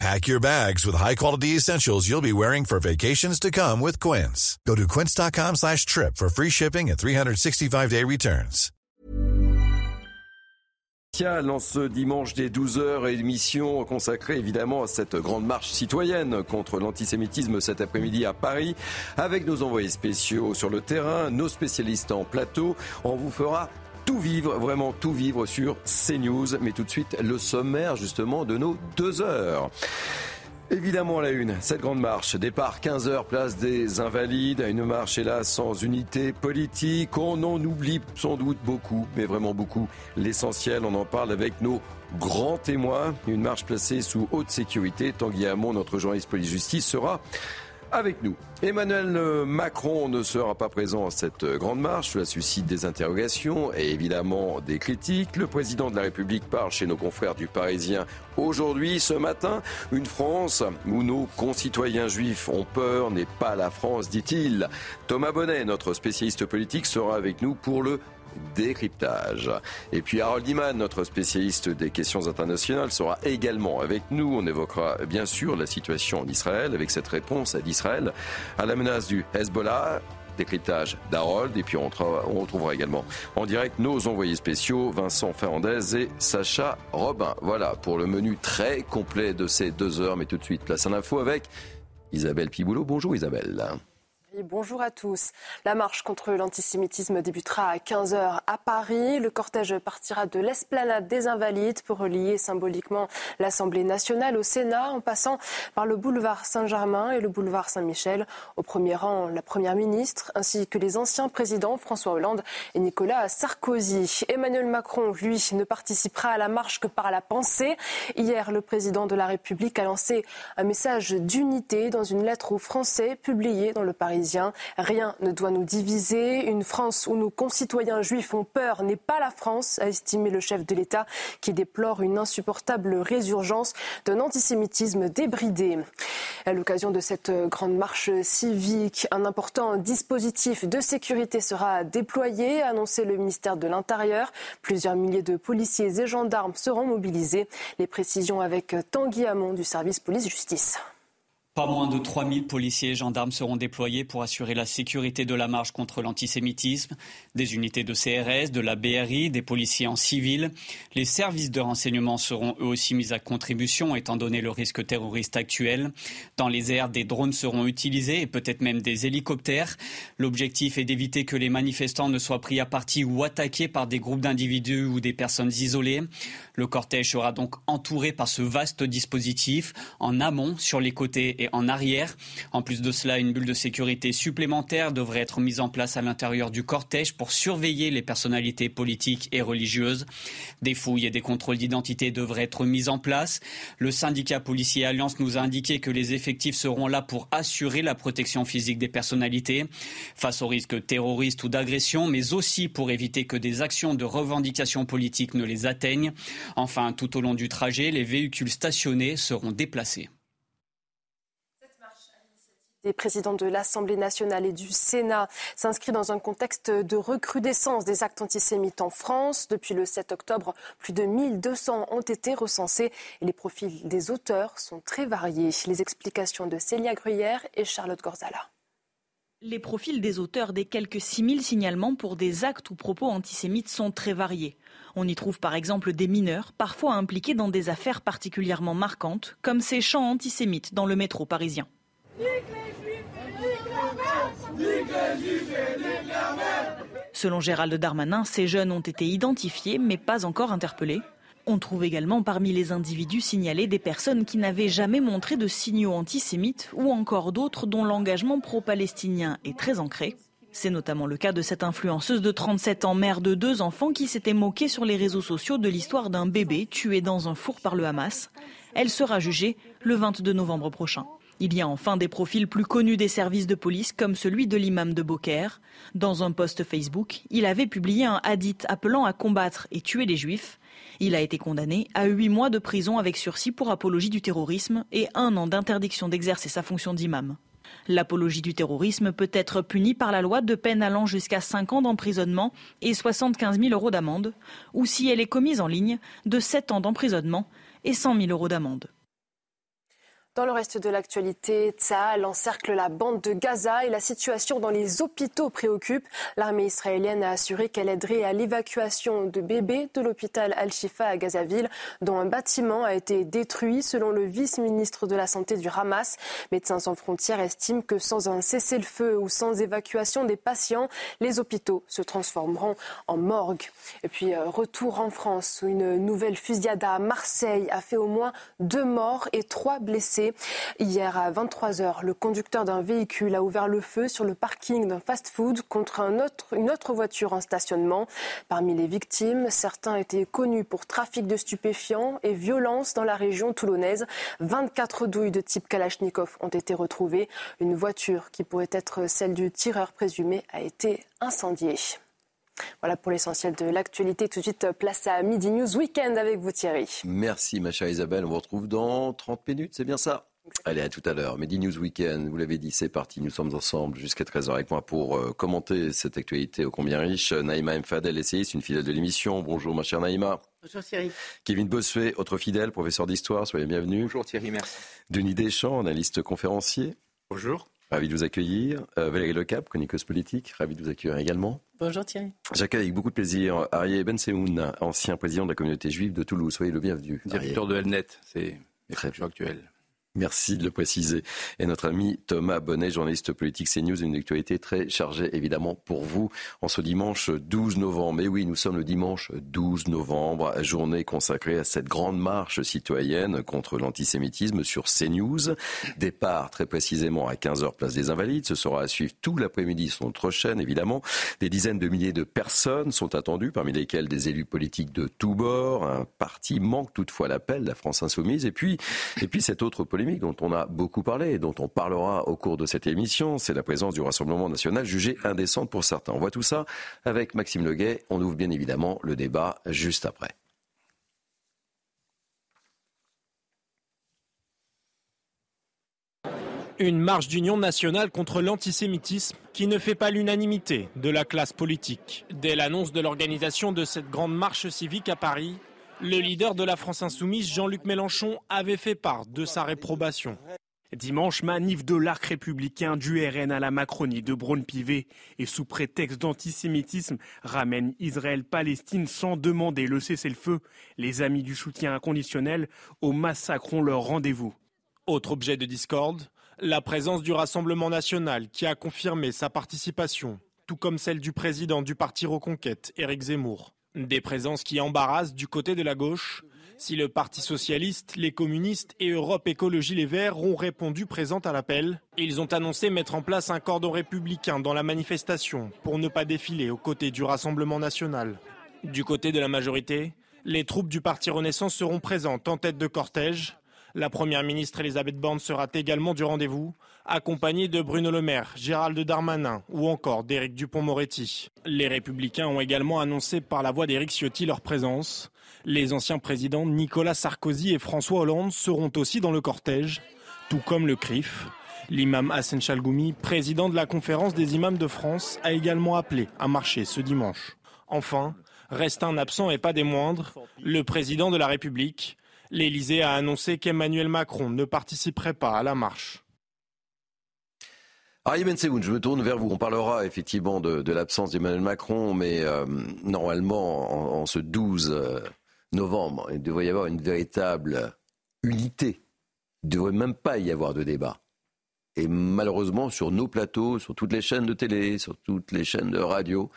Pack your bags with high-quality essentials you'll be wearing for vacations to come with Quince. Go to quince.com slash trip for free shipping and 365-day returns. En ce dimanche des 12h, émission consacrée évidemment à cette grande marche citoyenne contre l'antisémitisme cet après-midi à Paris, avec nos envoyés spéciaux sur le tout vivre, vraiment tout vivre sur CNews. Mais tout de suite, le sommaire justement de nos deux heures. Évidemment, à la une, cette grande marche. Départ 15h, place des Invalides. Une marche, hélas, sans unité politique. On en oublie sans doute beaucoup, mais vraiment beaucoup. L'essentiel, on en parle avec nos grands témoins. Une marche placée sous haute sécurité. Tanguy Hamon, notre journaliste police-justice, sera avec nous. Emmanuel Macron ne sera pas présent à cette grande marche. Cela suscite des interrogations et évidemment des critiques. Le président de la République parle chez nos confrères du Parisien aujourd'hui, ce matin. Une France où nos concitoyens juifs ont peur n'est pas la France, dit-il. Thomas Bonnet, notre spécialiste politique, sera avec nous pour le décryptage. Et puis Harold Iman, notre spécialiste des questions internationales, sera également avec nous. On évoquera bien sûr la situation en Israël avec cette réponse d'Israël à la menace du Hezbollah décryptage d'Harold. Et puis on, retrouvera également en direct nos envoyés spéciaux, Vincent Fernandez et Sacha Robin. Voilà pour le menu très complet de ces deux heures. Mais tout de suite, place à l'info avec Isabelle Piboulot. Bonjour Isabelle. Bonjour à tous. La marche contre l'antisémitisme débutera à 15h à Paris. Le cortège partira de l'esplanade des Invalides pour relier symboliquement l'Assemblée nationale au Sénat en passant par le boulevard Saint-Germain et le boulevard Saint-Michel. Au premier rang, la Première ministre ainsi que les anciens présidents François Hollande et Nicolas Sarkozy. Emmanuel Macron, lui, ne participera à la marche que par la pensée. Hier, le président de la République a lancé un message d'unité dans une lettre aux Français publiée dans le Parisien. Rien ne doit nous diviser. Une France où nos concitoyens juifs ont peur n'est pas la France, a estimé le chef de l'État, qui déplore une insupportable résurgence d'un antisémitisme débridé. À l'occasion de cette grande marche civique, un important dispositif de sécurité sera déployé, a annoncé le ministère de l'Intérieur. Plusieurs milliers de policiers et gendarmes seront mobilisés. Les précisions avec Tanguy Hamon du service police-justice. Pas moins de 3000 policiers et gendarmes seront déployés pour assurer la sécurité de la marche contre l'antisémitisme. Des unités de CRS, de la BRI, des policiers en civil. Les services de renseignement seront eux aussi mis à contribution étant donné le risque terroriste actuel. Dans les airs, des drones seront utilisés et peut-être même des hélicoptères. L'objectif est d'éviter que les manifestants ne soient pris à partie ou attaqués par des groupes d'individus ou des personnes isolées. Le cortège sera donc entouré par ce vaste dispositif en amont, sur les côtés en arrière. En plus de cela, une bulle de sécurité supplémentaire devrait être mise en place à l'intérieur du cortège pour surveiller les personnalités politiques et religieuses. Des fouilles et des contrôles d'identité devraient être mis en place. Le syndicat policier Alliance nous a indiqué que les effectifs seront là pour assurer la protection physique des personnalités face aux risques terroristes ou d'agression, mais aussi pour éviter que des actions de revendication politique ne les atteignent. Enfin, tout au long du trajet, les véhicules stationnés seront déplacés des présidents de l'Assemblée nationale et du Sénat s'inscrit dans un contexte de recrudescence des actes antisémites en France. Depuis le 7 octobre, plus de 1200 ont été recensés et les profils des auteurs sont très variés. Les explications de Célia Gruyère et Charlotte Gorzala. Les profils des auteurs des quelques 6000 signalements pour des actes ou propos antisémites sont très variés. On y trouve par exemple des mineurs, parfois impliqués dans des affaires particulièrement marquantes, comme ces chants antisémites dans le métro parisien. Selon Gérald Darmanin, ces jeunes ont été identifiés mais pas encore interpellés. On trouve également parmi les individus signalés des personnes qui n'avaient jamais montré de signaux antisémites ou encore d'autres dont l'engagement pro-palestinien est très ancré. C'est notamment le cas de cette influenceuse de 37 ans, mère de deux enfants, qui s'était moquée sur les réseaux sociaux de l'histoire d'un bébé tué dans un four par le Hamas. Elle sera jugée le 22 novembre prochain. Il y a enfin des profils plus connus des services de police comme celui de l'imam de Beaucaire. Dans un post Facebook, il avait publié un hadith appelant à combattre et tuer les juifs. Il a été condamné à huit mois de prison avec sursis pour apologie du terrorisme et un an d'interdiction d'exercer sa fonction d'imam. L'apologie du terrorisme peut être punie par la loi de peine allant jusqu'à 5 ans d'emprisonnement et 75 000 euros d'amende, ou si elle est commise en ligne, de 7 ans d'emprisonnement et 100 000 euros d'amende. Dans le reste de l'actualité, Tsahal encercle la bande de Gaza et la situation dans les hôpitaux préoccupe. L'armée israélienne a assuré qu'elle aiderait à l'évacuation de bébés de l'hôpital Al-Shifa à Gazaville, dont un bâtiment a été détruit selon le vice-ministre de la Santé du Hamas. Médecins sans frontières estiment que sans un cessez-le-feu ou sans évacuation des patients, les hôpitaux se transformeront en morgue. Et puis, euh, retour en France, où une nouvelle fusillade à Marseille a fait au moins deux morts et trois blessés. Hier à 23h, le conducteur d'un véhicule a ouvert le feu sur le parking d'un fast-food contre une autre voiture en stationnement. Parmi les victimes, certains étaient connus pour trafic de stupéfiants et violence dans la région toulonnaise. 24 douilles de type Kalachnikov ont été retrouvées. Une voiture qui pourrait être celle du tireur présumé a été incendiée. Voilà pour l'essentiel de l'actualité. Tout de suite, place à Midi News Weekend avec vous Thierry. Merci ma chère Isabelle. On vous retrouve dans 30 minutes, c'est bien ça? Allez, à tout à l'heure. Midi News Weekend, vous l'avez dit, c'est parti. Nous sommes ensemble jusqu'à 13h avec moi pour euh, commenter cette actualité ô combien riche. Naïma Mfadel, essayiste, une fidèle de l'émission. Bonjour ma chère Naïma. Bonjour Thierry. Kevin Bossuet, autre fidèle, professeur d'histoire, soyez bienvenue. Bonjour Thierry, merci. Denis Deschamps, analyste conférencier. Bonjour. Ravi de vous accueillir. Euh, Valérie Lecap, chroniqueuse politique, ravi de vous accueillir également. Bonjour Thierry. J'accueille avec beaucoup de plaisir Arié Benseoun, ancien président de la communauté juive de Toulouse. Soyez le bienvenu. Directeur de Elnet, c'est très actuel. Merci de le préciser. Et notre ami Thomas Bonnet, journaliste politique CNews, une actualité très chargée évidemment pour vous en ce dimanche 12 novembre. Mais oui, nous sommes le dimanche 12 novembre, journée consacrée à cette grande marche citoyenne contre l'antisémitisme sur CNews. Départ très précisément à 15h place des Invalides. Ce sera à suivre tout l'après-midi sur notre chaîne évidemment. Des dizaines de milliers de personnes sont attendues, parmi lesquelles des élus politiques de tous bords. Un parti manque toutefois l'appel, la France Insoumise. Et puis, et puis cette autre politique dont on a beaucoup parlé et dont on parlera au cours de cette émission, c'est la présence du Rassemblement national jugée indécente pour certains. On voit tout ça avec Maxime Leguet. On ouvre bien évidemment le débat juste après. Une marche d'union nationale contre l'antisémitisme qui ne fait pas l'unanimité de la classe politique. Dès l'annonce de l'organisation de cette grande marche civique à Paris, le leader de la France insoumise, Jean-Luc Mélenchon, avait fait part de sa réprobation. Dimanche, manif de l'arc républicain du RN à la Macronie de Braun-Pivet et sous prétexte d'antisémitisme ramène Israël-Palestine sans demander le cessez-le-feu. Les amis du soutien inconditionnel au massacront leur rendez-vous. Autre objet de discorde, la présence du Rassemblement national qui a confirmé sa participation, tout comme celle du président du parti Reconquête, Éric Zemmour. Des présences qui embarrassent du côté de la gauche. Si le Parti socialiste, les communistes et Europe Écologie Les Verts ont répondu présents à l'appel, ils ont annoncé mettre en place un cordon républicain dans la manifestation pour ne pas défiler aux côtés du Rassemblement national. Du côté de la majorité, les troupes du Parti Renaissance seront présentes en tête de cortège. La première ministre Elisabeth Borne sera également du rendez-vous, accompagnée de Bruno Le Maire, Gérald Darmanin ou encore d'Éric Dupont-Moretti. Les Républicains ont également annoncé par la voix d'Éric Ciotti leur présence. Les anciens présidents Nicolas Sarkozy et François Hollande seront aussi dans le cortège, tout comme le CRIF. L'imam Hassan Chalgoumi, président de la conférence des imams de France, a également appelé à marcher ce dimanche. Enfin, reste un absent et pas des moindres, le président de la République, L'Élysée a annoncé qu'Emmanuel Macron ne participerait pas à la marche. Ari Ben je me tourne vers vous. On parlera effectivement de, l'absence d'Emmanuel Macron, mais euh, normalement, en, ce 12 euh, novembre, il devrait y avoir une véritable unité. Il ne devrait même pas y avoir de débat. Et malheureusement, sur nos plateaux, sur toutes les chaînes de télé, sur toutes les chaînes de radio,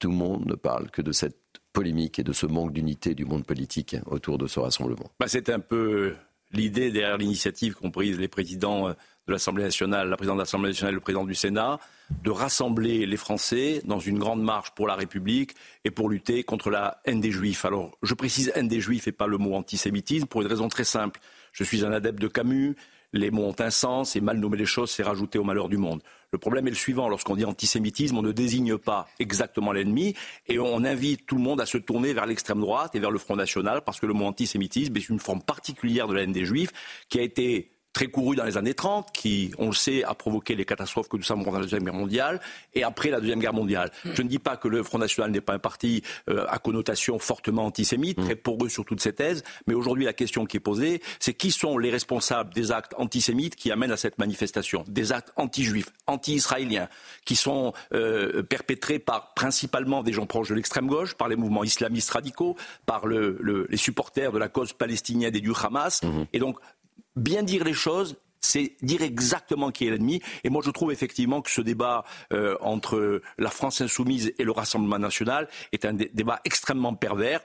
tout le monde ne parle que de cette polémique et de ce manque d'unité du monde politique autour de ce rassemblement. Bah, c'est un peu l'idée derrière l'initiative qu'ont prise les présidents euh, de l'Assemblée nationale, la présidente de l'Assemblée nationale et le président du Sénat, de rassembler les Français dans une grande marche pour la République et pour lutter contre la haine des Juifs. Alors, je précise haine des Juifs et pas le mot antisémitisme pour une raison très simple. Je suis un adepte de Camus. les mots ont un sens et mal nommer les choses, c'est rajouter au malheur du monde. Le problème est le suivant. Lorsqu'on dit antisémitisme, on ne désigne pas exactement l'ennemi et on invite tout le monde à se tourner vers l'extrême droite et vers le Front National parce que le mot antisémitisme est une forme particulière de la haine des Juifs qui a été très couru dans les années 30, qui, on le sait, a provoqué les catastrophes que nous savons dans la Deuxième Guerre mondiale et après la Deuxième Guerre mondiale. Mm. Je ne dis pas que le Front National n'est pas un parti euh, à connotation fortement antisémite, mm. très poreux sur toutes ces thèses, mais aujourd'hui la question qui est posée, c'est qui sont les responsables des actes antisémites qui amènent à cette manifestation? Des actes anti-juifs, anti-israéliens, qui sont euh, perpétrés par principalement des gens proches de l'extrême gauche, par les mouvements islamistes radicaux, par le, le, les supporters de la cause palestinienne et du Hamas. Mm-hmm. Et donc bien dire les choses, c'est dire exactement qui est l'ennemi. Et moi, je trouve effectivement que ce débat euh, entre la France insoumise et le Rassemblement national est un débat extrêmement pervers.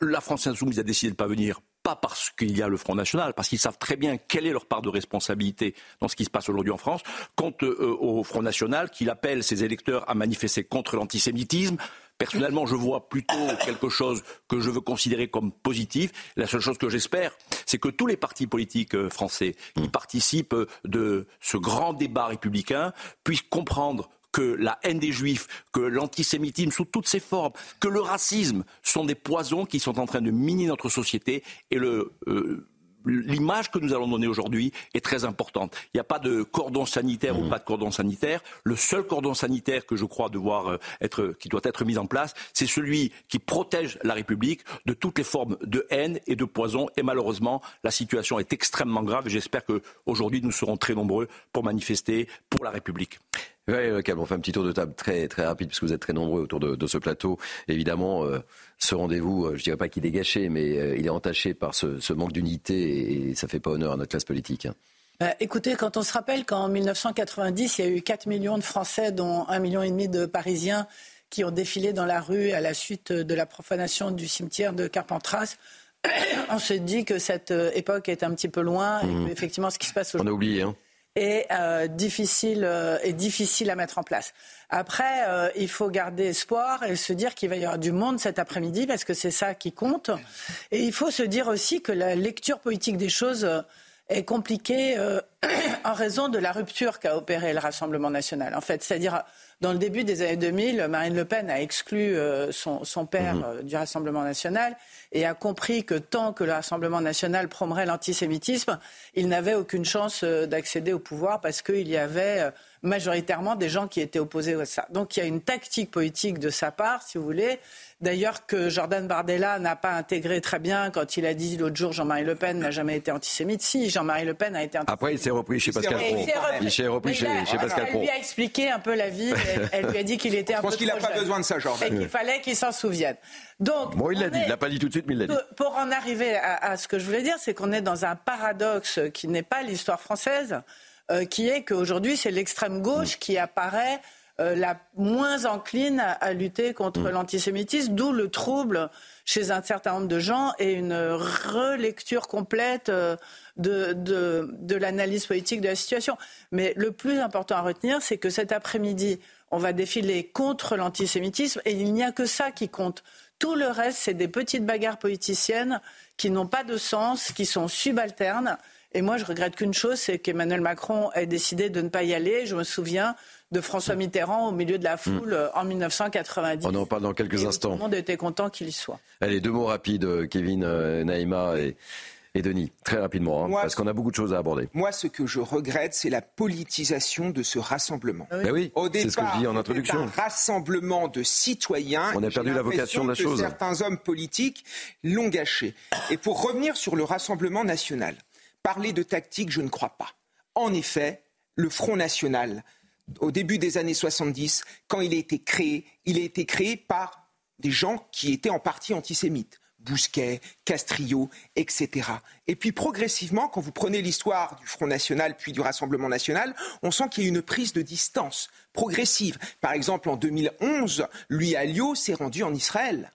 La France insoumise a décidé de ne pas venir pas parce qu'il y a le Front National, parce qu'ils savent très bien quelle est leur part de responsabilité dans ce qui se passe aujourd'hui en France, quant euh, au Front National, qu'il appelle ses électeurs à manifester contre l'antisémitisme, Personnellement, je vois plutôt quelque chose que je veux considérer comme positif. La seule chose que j'espère, c'est que tous les partis politiques euh, français qui mm. participent de ce grand débat républicain puissent comprendre que la haine des juifs, que l'antisémitisme sous toutes ses formes, que le racisme sont des poisons qui sont en train de miner notre société et le, euh, l'image que nous allons donner aujourd'hui est très importante. Il n'y a pas de cordon sanitaire ou mmh. pas de cordon sanitaire. Le seul cordon sanitaire que je crois devoir euh, être, qui doit être mis en place, c'est celui qui protège la République de toutes les formes de haine et de poison. Et malheureusement, la situation est extrêmement grave et j'espère qu'aujourd'hui, nous serons très nombreux pour manifester pour la République. Oui, on fait un petit tour de table très, très rapide, puisque vous êtes très nombreux autour de, ce plateau. Évidemment, euh, ce rendez-vous, euh, je dirais pas qu'il est gâché, mais euh, il est entaché par ce, manque d'unité et, ça fait pas honneur à notre classe politique. Hein. Bah, écoutez, quand on se rappelle qu'en 1990, il y a eu 4 millions de Français, dont 1,5 million de Parisiens, qui ont défilé dans la rue à la suite de la profanation du cimetière de Carpentras, on se dit que cette époque est un petit peu loin et mmh. effectivement ce qui se passe aujourd'hui. On a oublié, hein est euh, difficile euh, difficile à mettre en place. Après, euh, il faut garder espoir et se dire qu'il va y avoir du monde cet après-midi parce que c'est ça qui compte. Et il faut se dire aussi que la lecture politique des choses est compliquée en raison de la rupture qu'a opéré le Rassemblement national. En fait, c'est-à-dire dans le début des années 2000, Marine Le Pen a exclu son, son, père mmh. du Rassemblement national et a compris que tant que le Rassemblement national promourait l'antisémitisme, il n'avait aucune chance euh, d'accéder au pouvoir parce qu'il y avait euh, majoritairement des gens qui étaient opposés à ça. Donc il y a une tactique politique de sa part, si vous voulez, D'ailleurs, que Jordan Bardella n'a pas intégré très bien quand il a dit l'autre jour Jean-Marie Le Pen n'a jamais été antisémite. Si, Jean-Marie Le Pen a été antisémite. Après, il s'est repris chez Pascal Pro. Il s'est repris chez, Pascal Pro. Elle lui a expliqué un peu la vie. Elle, lui a dit qu'il était un peu Je pense qu'il n'a pas besoin de ça, Jordan. Et qu'il fallait qu'il s'en souvienne. Donc, bon, il l'a dit. Il l'a pas dit tout de suite, mais il l'a dit. Pour en arriver à, ce que je voulais dire, c'est qu'on est dans un paradoxe qui n'est pas l'histoire française, euh, qui est qu'aujourd'hui, c'est l'extrême gauche qui apparaît euh, la moins encline à, lutter contre mm. l'antisémitisme, d'où le trouble chez un certain nombre de gens et une relecture complète euh, de, de l'analyse politique de la situation. Mais le plus important à retenir, c'est que cet après-midi, on va défiler contre l'antisémitisme et il n'y a que ça qui compte. Tout le reste, c'est des petites bagarres politiciennes qui n'ont pas de sens, qui sont subalternes. Et moi, je regrette qu'une chose, c'est qu'Emmanuel Macron ait décidé de ne pas y aller. Je me souviens de François Mitterrand au milieu de la foule mm. en 1990. On en parle dans quelques instants. Tout le monde était content qu'il y soit. Allez, deux mots rapides, euh, Kevin, euh, Naïma et, Denis, très rapidement, hein, parce qu'on a beaucoup de choses à aborder. Moi, ce que je regrette, c'est la politisation de ce rassemblement. oui, ben oui c'est ce que je dis en introduction. Un rassemblement de citoyens. On a perdu la vocation de la chose. Certains hommes politiques l'ont gâché. Et pour revenir sur le Rassemblement national, parler de tactique, je ne crois pas. En effet, le Front national au début des années 70, quand il a été créé, il a été créé par des gens qui étaient en partie antisémites. Bousquet, Castrillo, etc. Et puis progressivement, quand vous prenez l'histoire du Front National puis du Rassemblement National, on sent qu'il y a une prise de distance progressive. Par exemple, en 2011, Louis Alliot s'est rendu en Israël.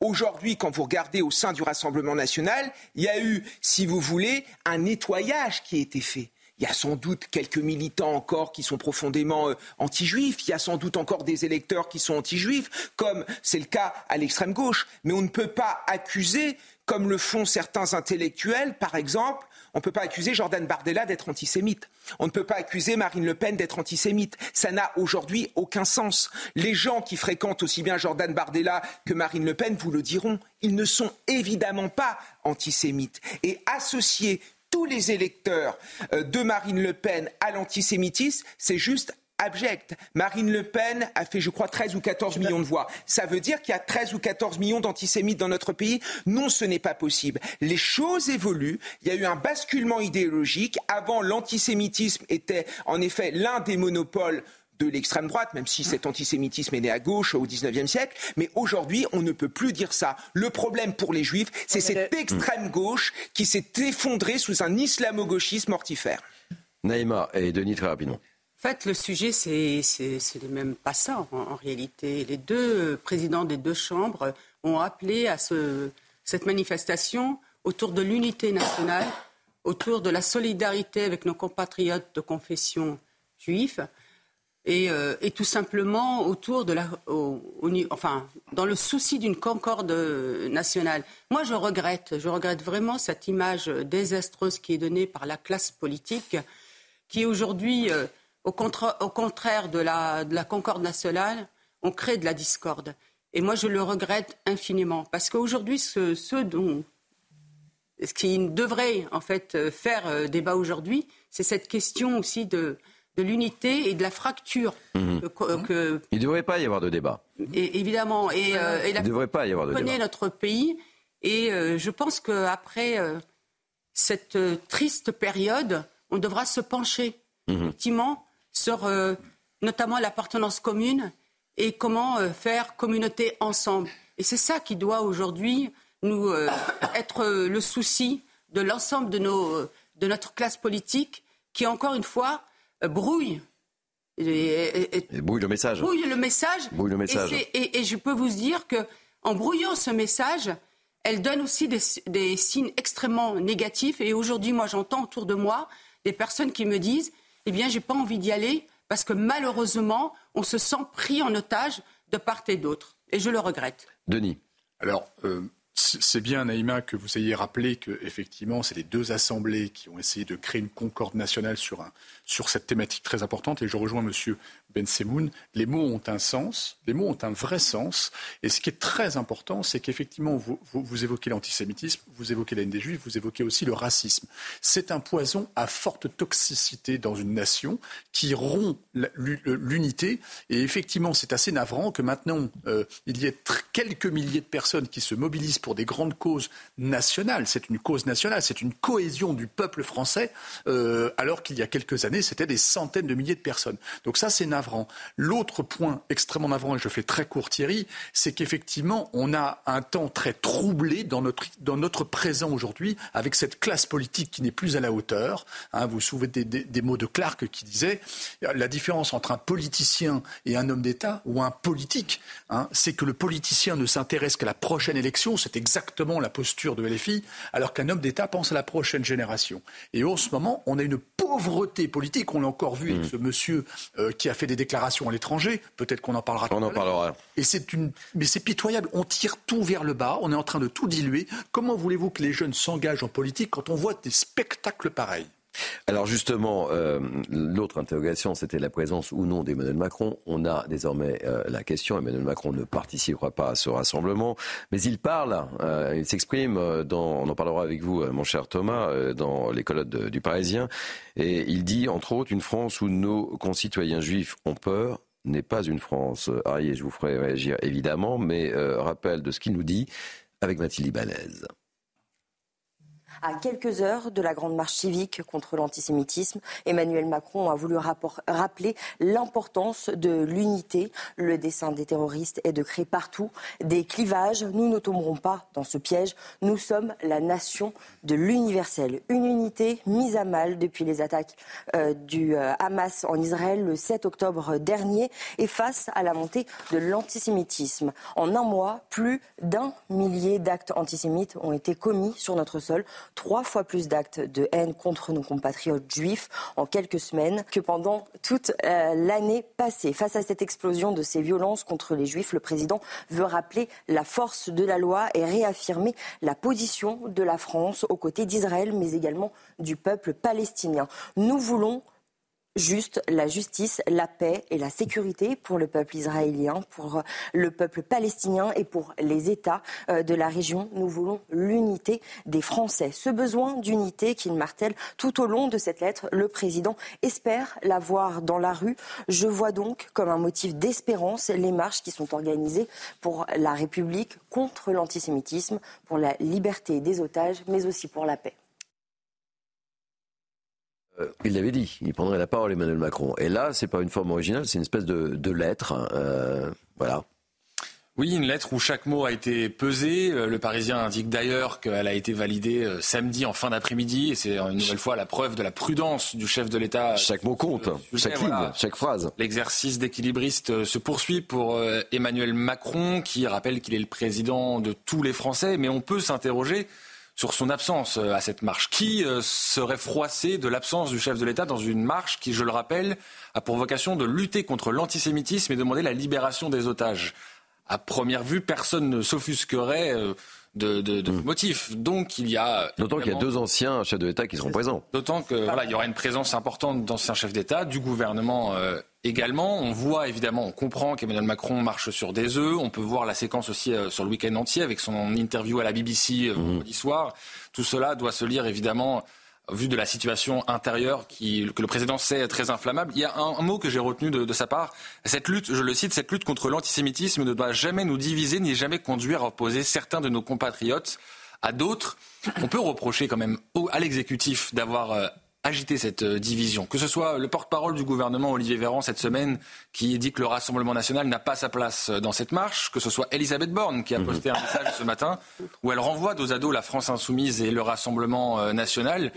Aujourd'hui, quand vous regardez au sein du Rassemblement national, il y a eu, si vous voulez, un nettoyage qui a été fait. Il y a sans doute quelques militants encore qui sont profondément euh, anti-juifs. Il y a sans doute encore des électeurs qui sont anti-juifs, comme c'est le cas à l'extrême gauche. Mais on ne peut pas accuser, comme le font certains intellectuels, par exemple, on ne peut pas accuser Jordan Bardella d'être antisémite. On ne peut pas accuser Marine Le Pen d'être antisémite. Ça n'a aujourd'hui aucun sens. Les gens qui fréquentent aussi bien Jordan Bardella que Marine Le Pen vous le diront. Ils ne sont évidemment pas antisémites. Et associer tous les électeurs euh, de Marine Le Pen à l'antisémitisme, c'est juste abject. Marine Le Pen a fait, je crois, 13 ou 14 millions de voix. Ça veut dire qu'il y a 13 ou 14 millions d'antisémites dans notre pays Non, ce n'est pas possible. Les choses évoluent. Il y a eu un basculement idéologique. Avant, l'antisémitisme était en effet l'un des monopoles de l'extrême droite, même si cet antisémitisme est né à gauche au XIXe siècle. Mais aujourd'hui, on ne peut plus dire ça. Le problème pour les juifs, c'est cette extrême gauche qui s'est effondrée sous un islamo-gauchisme mortifère. Naïma et Denis, très rapidement. En fait, le sujet, c'est même pas ça en, réalité. Les deux présidents des deux chambres ont appelé à ce, cette manifestation autour de l'unité nationale, autour de la solidarité avec nos compatriotes de confession juive. Et, euh, et, tout simplement autour de la, enfin, dans le souci d'une concorde nationale. Moi, je regrette, je regrette vraiment cette image désastreuse qui est donnée par la classe politique, qui aujourd'hui euh, au, contraire de la, concorde nationale, on crée de la discorde. Et moi, je le regrette infiniment. Parce qu'aujourd'hui, ce, ce, dont, ce qui devrait en fait faire euh, débat aujourd'hui, c'est cette question aussi de, l'unité et de la fracture. Mhm. Il ne devrait pas y avoir de débat. Et, évidemment. Et, euh, Il ne devrait pas y avoir de débat. notre pays. Et euh, je pense qu'après cette triste période, on devra se pencher, mhm. effectivement, sur euh, notamment l'appartenance commune et comment euh, faire communauté ensemble. Et c'est ça qui doit aujourd'hui nous euh, être le souci de l'ensemble de, nos, de notre classe politique qui, encore une fois, brouille. Et, brouille le message. Brouille le message. Brouille le message. Et, je peux vous dire que en brouillant ce message, elle donne aussi des, des signes extrêmement négatifs. Et aujourd'hui, moi, j'entends autour de moi des personnes qui me disent eh bien, j'ai pas envie d'y aller parce que malheureusement, on se sent pris en otage de part et d'autre. Et je le regrette. Denis. Alors, euh, c'est bien, Naïma, que vous ayez rappelé que effectivement, c'est les deux assemblées qui ont essayé de créer une concorde nationale sur, un, sur cette thématique très importante. Et je rejoins Monsieur Ben Semoun. Les mots ont un sens, les mots ont un vrai sens. Et ce qui est très important, c'est qu'effectivement, vous, évoquez l'antisémitisme, vous évoquez la haine des Juifs, vous évoquez aussi le racisme. C'est un poison à forte toxicité dans une nation qui rompt l'unité. Et effectivement, c'est assez navrant que maintenant, euh, il y ait quelques milliers de personnes qui se mobilisent pour des grandes causes nationales. C'est une cause nationale, c'est une cohésion du peuple français, euh, alors qu'il y a quelques années, c'était des centaines de milliers de personnes. Donc ça, c'est navrant. L'autre point extrêmement navrant, et je fais très court Thierry, c'est qu'effectivement, on a un temps très troublé dans notre, dans notre présent aujourd'hui, avec cette classe politique qui n'est plus à la hauteur. Hein, vous vous souvenez des, des, mots de Clark qui disait la différence entre un politicien et un homme d'État, ou un politique, hein, c'est que le politicien ne s'intéresse qu'à la prochaine élection, c'est exactement la posture de LFI, alors qu'un homme d'État pense à la prochaine génération. Et en ce moment, on a une pauvreté politique. On l'a encore vu avec mmh. ce monsieur euh, qui a fait des déclarations à l'étranger. Peut-être qu'on en parlera. On en parlera. Et c'est une, mais c'est pitoyable. On tire tout vers le bas. On est en train de tout diluer. Comment voulez-vous que les jeunes s'engagent en politique quand on voit des spectacles pareils? Alors justement, euh, l'autre interrogation, c'était la présence ou non d'Emmanuel Macron. On a désormais euh, la question. Emmanuel Macron ne participera pas à ce rassemblement, mais il parle, euh, il s'exprime, on en parlera avec vous, mon cher Thomas, dans les colonnes du Parisien, et il dit, entre autres, une France où nos concitoyens juifs ont peur n'est pas une France. Arié, je vous ferai réagir évidemment, mais rappel de ce qu'il nous dit avec Mathilde Ibanez à quelques heures de la grande marche civique contre l'antisémitisme. Emmanuel Macron a voulu rappeler l'importance de l'unité. Le dessein des terroristes est de créer partout des clivages. Nous ne tomberons pas dans ce piège. Nous sommes la nation de l'universel. Une unité mise à mal depuis les attaques euh, du euh, Hamas en Israël le 7 octobre dernier et face à la montée de l'antisémitisme. En un mois, plus d'un millier d'actes antisémites ont été commis sur notre sol trois fois plus d'actes de haine contre nos compatriotes juifs en quelques semaines que pendant toute euh, l'année passée. Face à cette explosion de ces violences contre les juifs, le président veut rappeler la force de la loi et réaffirmer la position de la France aux côtés d'Israël, mais également du peuple palestinien. Nous voulons juste la justice, la paix et la sécurité pour le peuple israélien, pour le peuple palestinien et pour les États euh, de la région. Nous voulons l'unité des Français. Ce besoin d'unité qu'il martèle tout au long de cette lettre, le président espère la voir dans la rue. Je vois donc comme un motif d'espérance les marches qui sont organisées pour la République contre l'antisémitisme, pour la liberté des otages, mais aussi pour la paix. Euh, il l'avait dit, il prendrait la parole Emmanuel Macron. Et là, c'est pas une forme originale, c'est une espèce de, lettre. Euh, voilà. Oui, une lettre où chaque mot a été pesé. Euh, le Parisien indique d'ailleurs qu'elle a été validée samedi en fin d'après-midi. Et c'est une nouvelle fois la preuve de la prudence du chef de l'État. Chaque mot compte, chaque ligne, chaque phrase. L'exercice d'équilibriste se poursuit pour Emmanuel Macron, qui rappelle qu'il est le président de tous les Français. Mais on peut s'interroger sur son absence euh, à cette marche. Qui euh, serait froissé de l'absence du chef de l'État dans une marche qui, je le rappelle, a pour vocation de lutter contre l'antisémitisme et demander la libération des otages? À première vue, personne ne s'offusquerait euh, de, de, hmm. motifs. Donc il y a. D'autant qu'il y a deux anciens chefs de l'État qui seront présents. D'autant que voilà, il y aura une présence importante d'anciens chefs d'État, du gouvernement euh, également. On voit évidemment, on comprend qu'Emmanuel Macron marche sur des œufs. On peut voir la séquence aussi euh, sur le week-end entier avec son interview à la BBC euh, hmm. vendredi soir. Tout cela doit se lire évidemment vu de la situation intérieure qui, que le président sait très inflammable. Il y a un, mot que j'ai retenu de, de, sa part. Cette lutte, je le cite, cette lutte contre l'antisémitisme ne doit jamais nous diviser ni jamais conduire à opposer certains de nos compatriotes à d'autres. On peut reprocher quand même à l'exécutif d'avoir euh, agité cette euh, division. Que ce soit le porte-parole du gouvernement, Olivier Véran, cette semaine, qui dit que le Rassemblement national n'a pas sa place euh, dans cette marche, que ce soit Elisabeth Borne, qui a posté un message ce matin, où elle renvoie dos à dos la France insoumise et le Rassemblement national.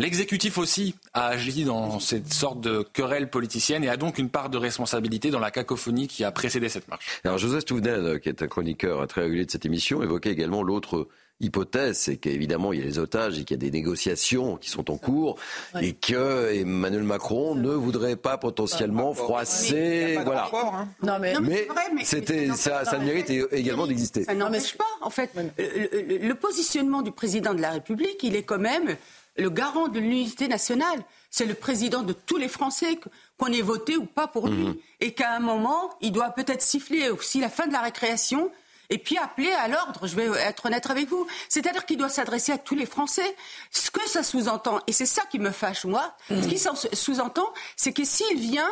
L'exécutif aussi a agi dans cette sorte de querelle politicienne et a donc une part de responsabilité dans la cacophonie qui a précédé cette marche. Alors Joseph Touvenel, qui est un chroniqueur très régulier de cette émission, évoquait également l'autre hypothèse, c'est qu'évidemment il y a les otages et qu'il y a des négociations qui sont en cours et que Emmanuel Macron ne voudrait pas potentiellement froisser, voilà. Hein. Non mais, c'était ça, ça mérite également d'exister. Ça n'empêche pas, en fait, le, positionnement du président de la République, il est quand même le garant de l'unité nationale. C'est le président de tous les Français, qu'on ait voté ou pas pour lui. Mhm. Et qu'à un moment, il doit peut-être siffler aussi la fin de la récréation et puis appeler à l'ordre. Je vais être honnête avec vous. C'est-à-dire qu'il doit s'adresser à tous les Français. Ce que ça sous-entend, et c'est ça qui me fâche, moi, ce qui sous-entend, c'est que s'il vient,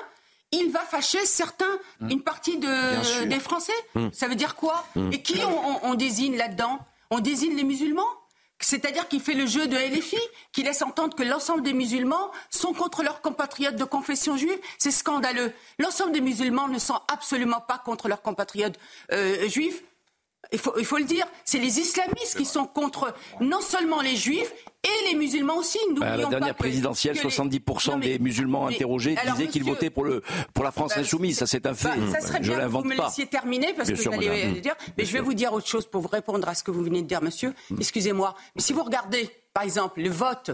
il va fâcher certains, mhm. une partie des Français. Mhm. Ça veut dire quoi Et qui on désigne là-dedans? On désigne les musulmans? C'est-à-dire qu'il fait le jeu de LFI, qui laisse entendre que l'ensemble des musulmans sont contre leurs compatriotes de confession juive? C'est scandaleux. L'ensemble des musulmans ne sont absolument pas contre leurs compatriotes euh, juifs. Il faut, il faut, le dire, c'est les islamistes qui sont contre non seulement les juifs et les musulmans aussi. Bah, la dernière présidentielle, 70% des musulmans interrogés disaient qu'ils votaient pour, le, pour la France bah, insoumise. Ça, c'est un fait. Bah, ça serait bien que vous me laissiez terminer parce que vous allez le dire. Mais je vais vous dire autre chose pour vous répondre à ce que vous venez de dire, monsieur. Mm. Excusez-moi. Mais si vous regardez, par exemple, le vote,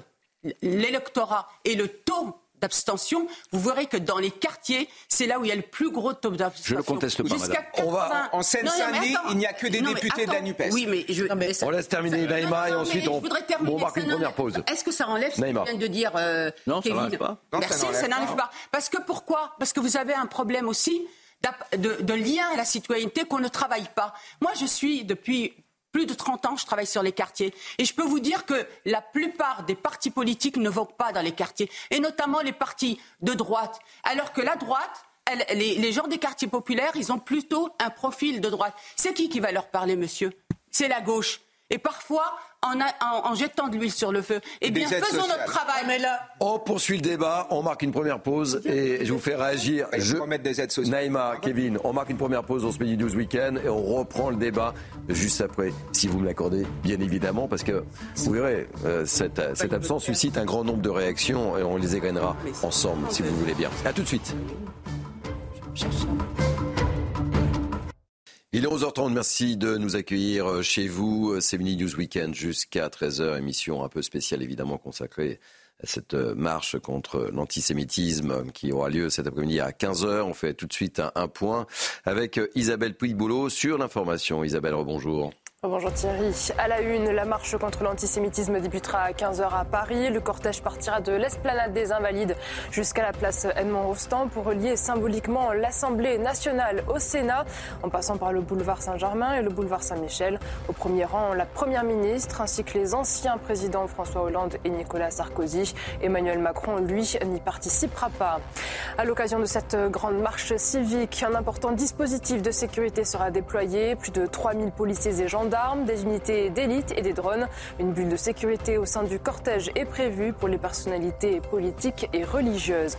l'électorat et le taux d'abstention, vous verrez que dans les quartiers, c'est là où il y a le plus gros taux d'abstention. Je ne le conteste pas, madame. On va, en Seine-Saint-Denis, il n'y a que des députés de la NUPES. Oui, mais, je, on laisse terminer Naïma et ensuite on, on, marque une première pause. Est-ce que ça enlève ce que vient de dire euh, Non, ça n'enlève pas. Merci, ça n'enlève pas. Parce que pourquoi? Parce que vous avez un problème aussi de, de lien à la citoyenneté qu'on ne travaille pas. Moi, je suis depuis plus de 30 ans, je travaille sur les quartiers. Et je peux vous dire que la plupart des partis politiques ne vont pas dans les quartiers, et notamment les partis de droite. Alors que la droite, les, les gens des quartiers populaires, ils ont plutôt un profil de droite. C'est qui qui va leur parler, monsieur? C'est la gauche. Et parfois, en, jetant de l'huile sur le feu. Eh bien, faisons notre travail. Mais là... On poursuit le débat, on marque une première pause et je vous fais réagir. Je... des aides sociales. Naïma, Kevin, on marque une première pause dans ce Midi 12 Week-end et on reprend le débat juste après, si vous me l'accordez, bien évidemment, parce que vous verrez, euh, cette, cette absence suscite un grand nombre de réactions et on les égrènera ensemble, si vous voulez bien. A tout de suite. Il est 11h30, merci de nous accueillir euh, chez vous. C'est Mini News Weekend jusqu'à 13h, émission un peu spéciale évidemment consacrée à cette euh, marche contre l'antisémitisme qui aura lieu cet après-midi à 15h. On fait tout de suite un, point avec euh, Isabelle Puy-Boulot sur l'information. Isabelle, bonjour. Bonjour Thierry. À la une, la marche contre l'antisémitisme débutera à 15h à Paris. Le cortège partira de l'esplanade des Invalides jusqu'à la place Edmond-Rostand pour relier symboliquement l'Assemblée nationale au Sénat, en passant par le boulevard Saint-Germain et le boulevard Saint-Michel. Au premier rang, la Première ministre ainsi que les anciens présidents François Hollande et Nicolas Sarkozy. Emmanuel Macron, lui, n'y participera pas. À l'occasion de cette grande marche civique, un important dispositif de sécurité sera déployé. Plus de 3000 policiers et gendarmes d'armes, des unités d'élite et des drones. Une bulle de sécurité au sein du cortège est prévue pour les personnalités politiques et religieuses.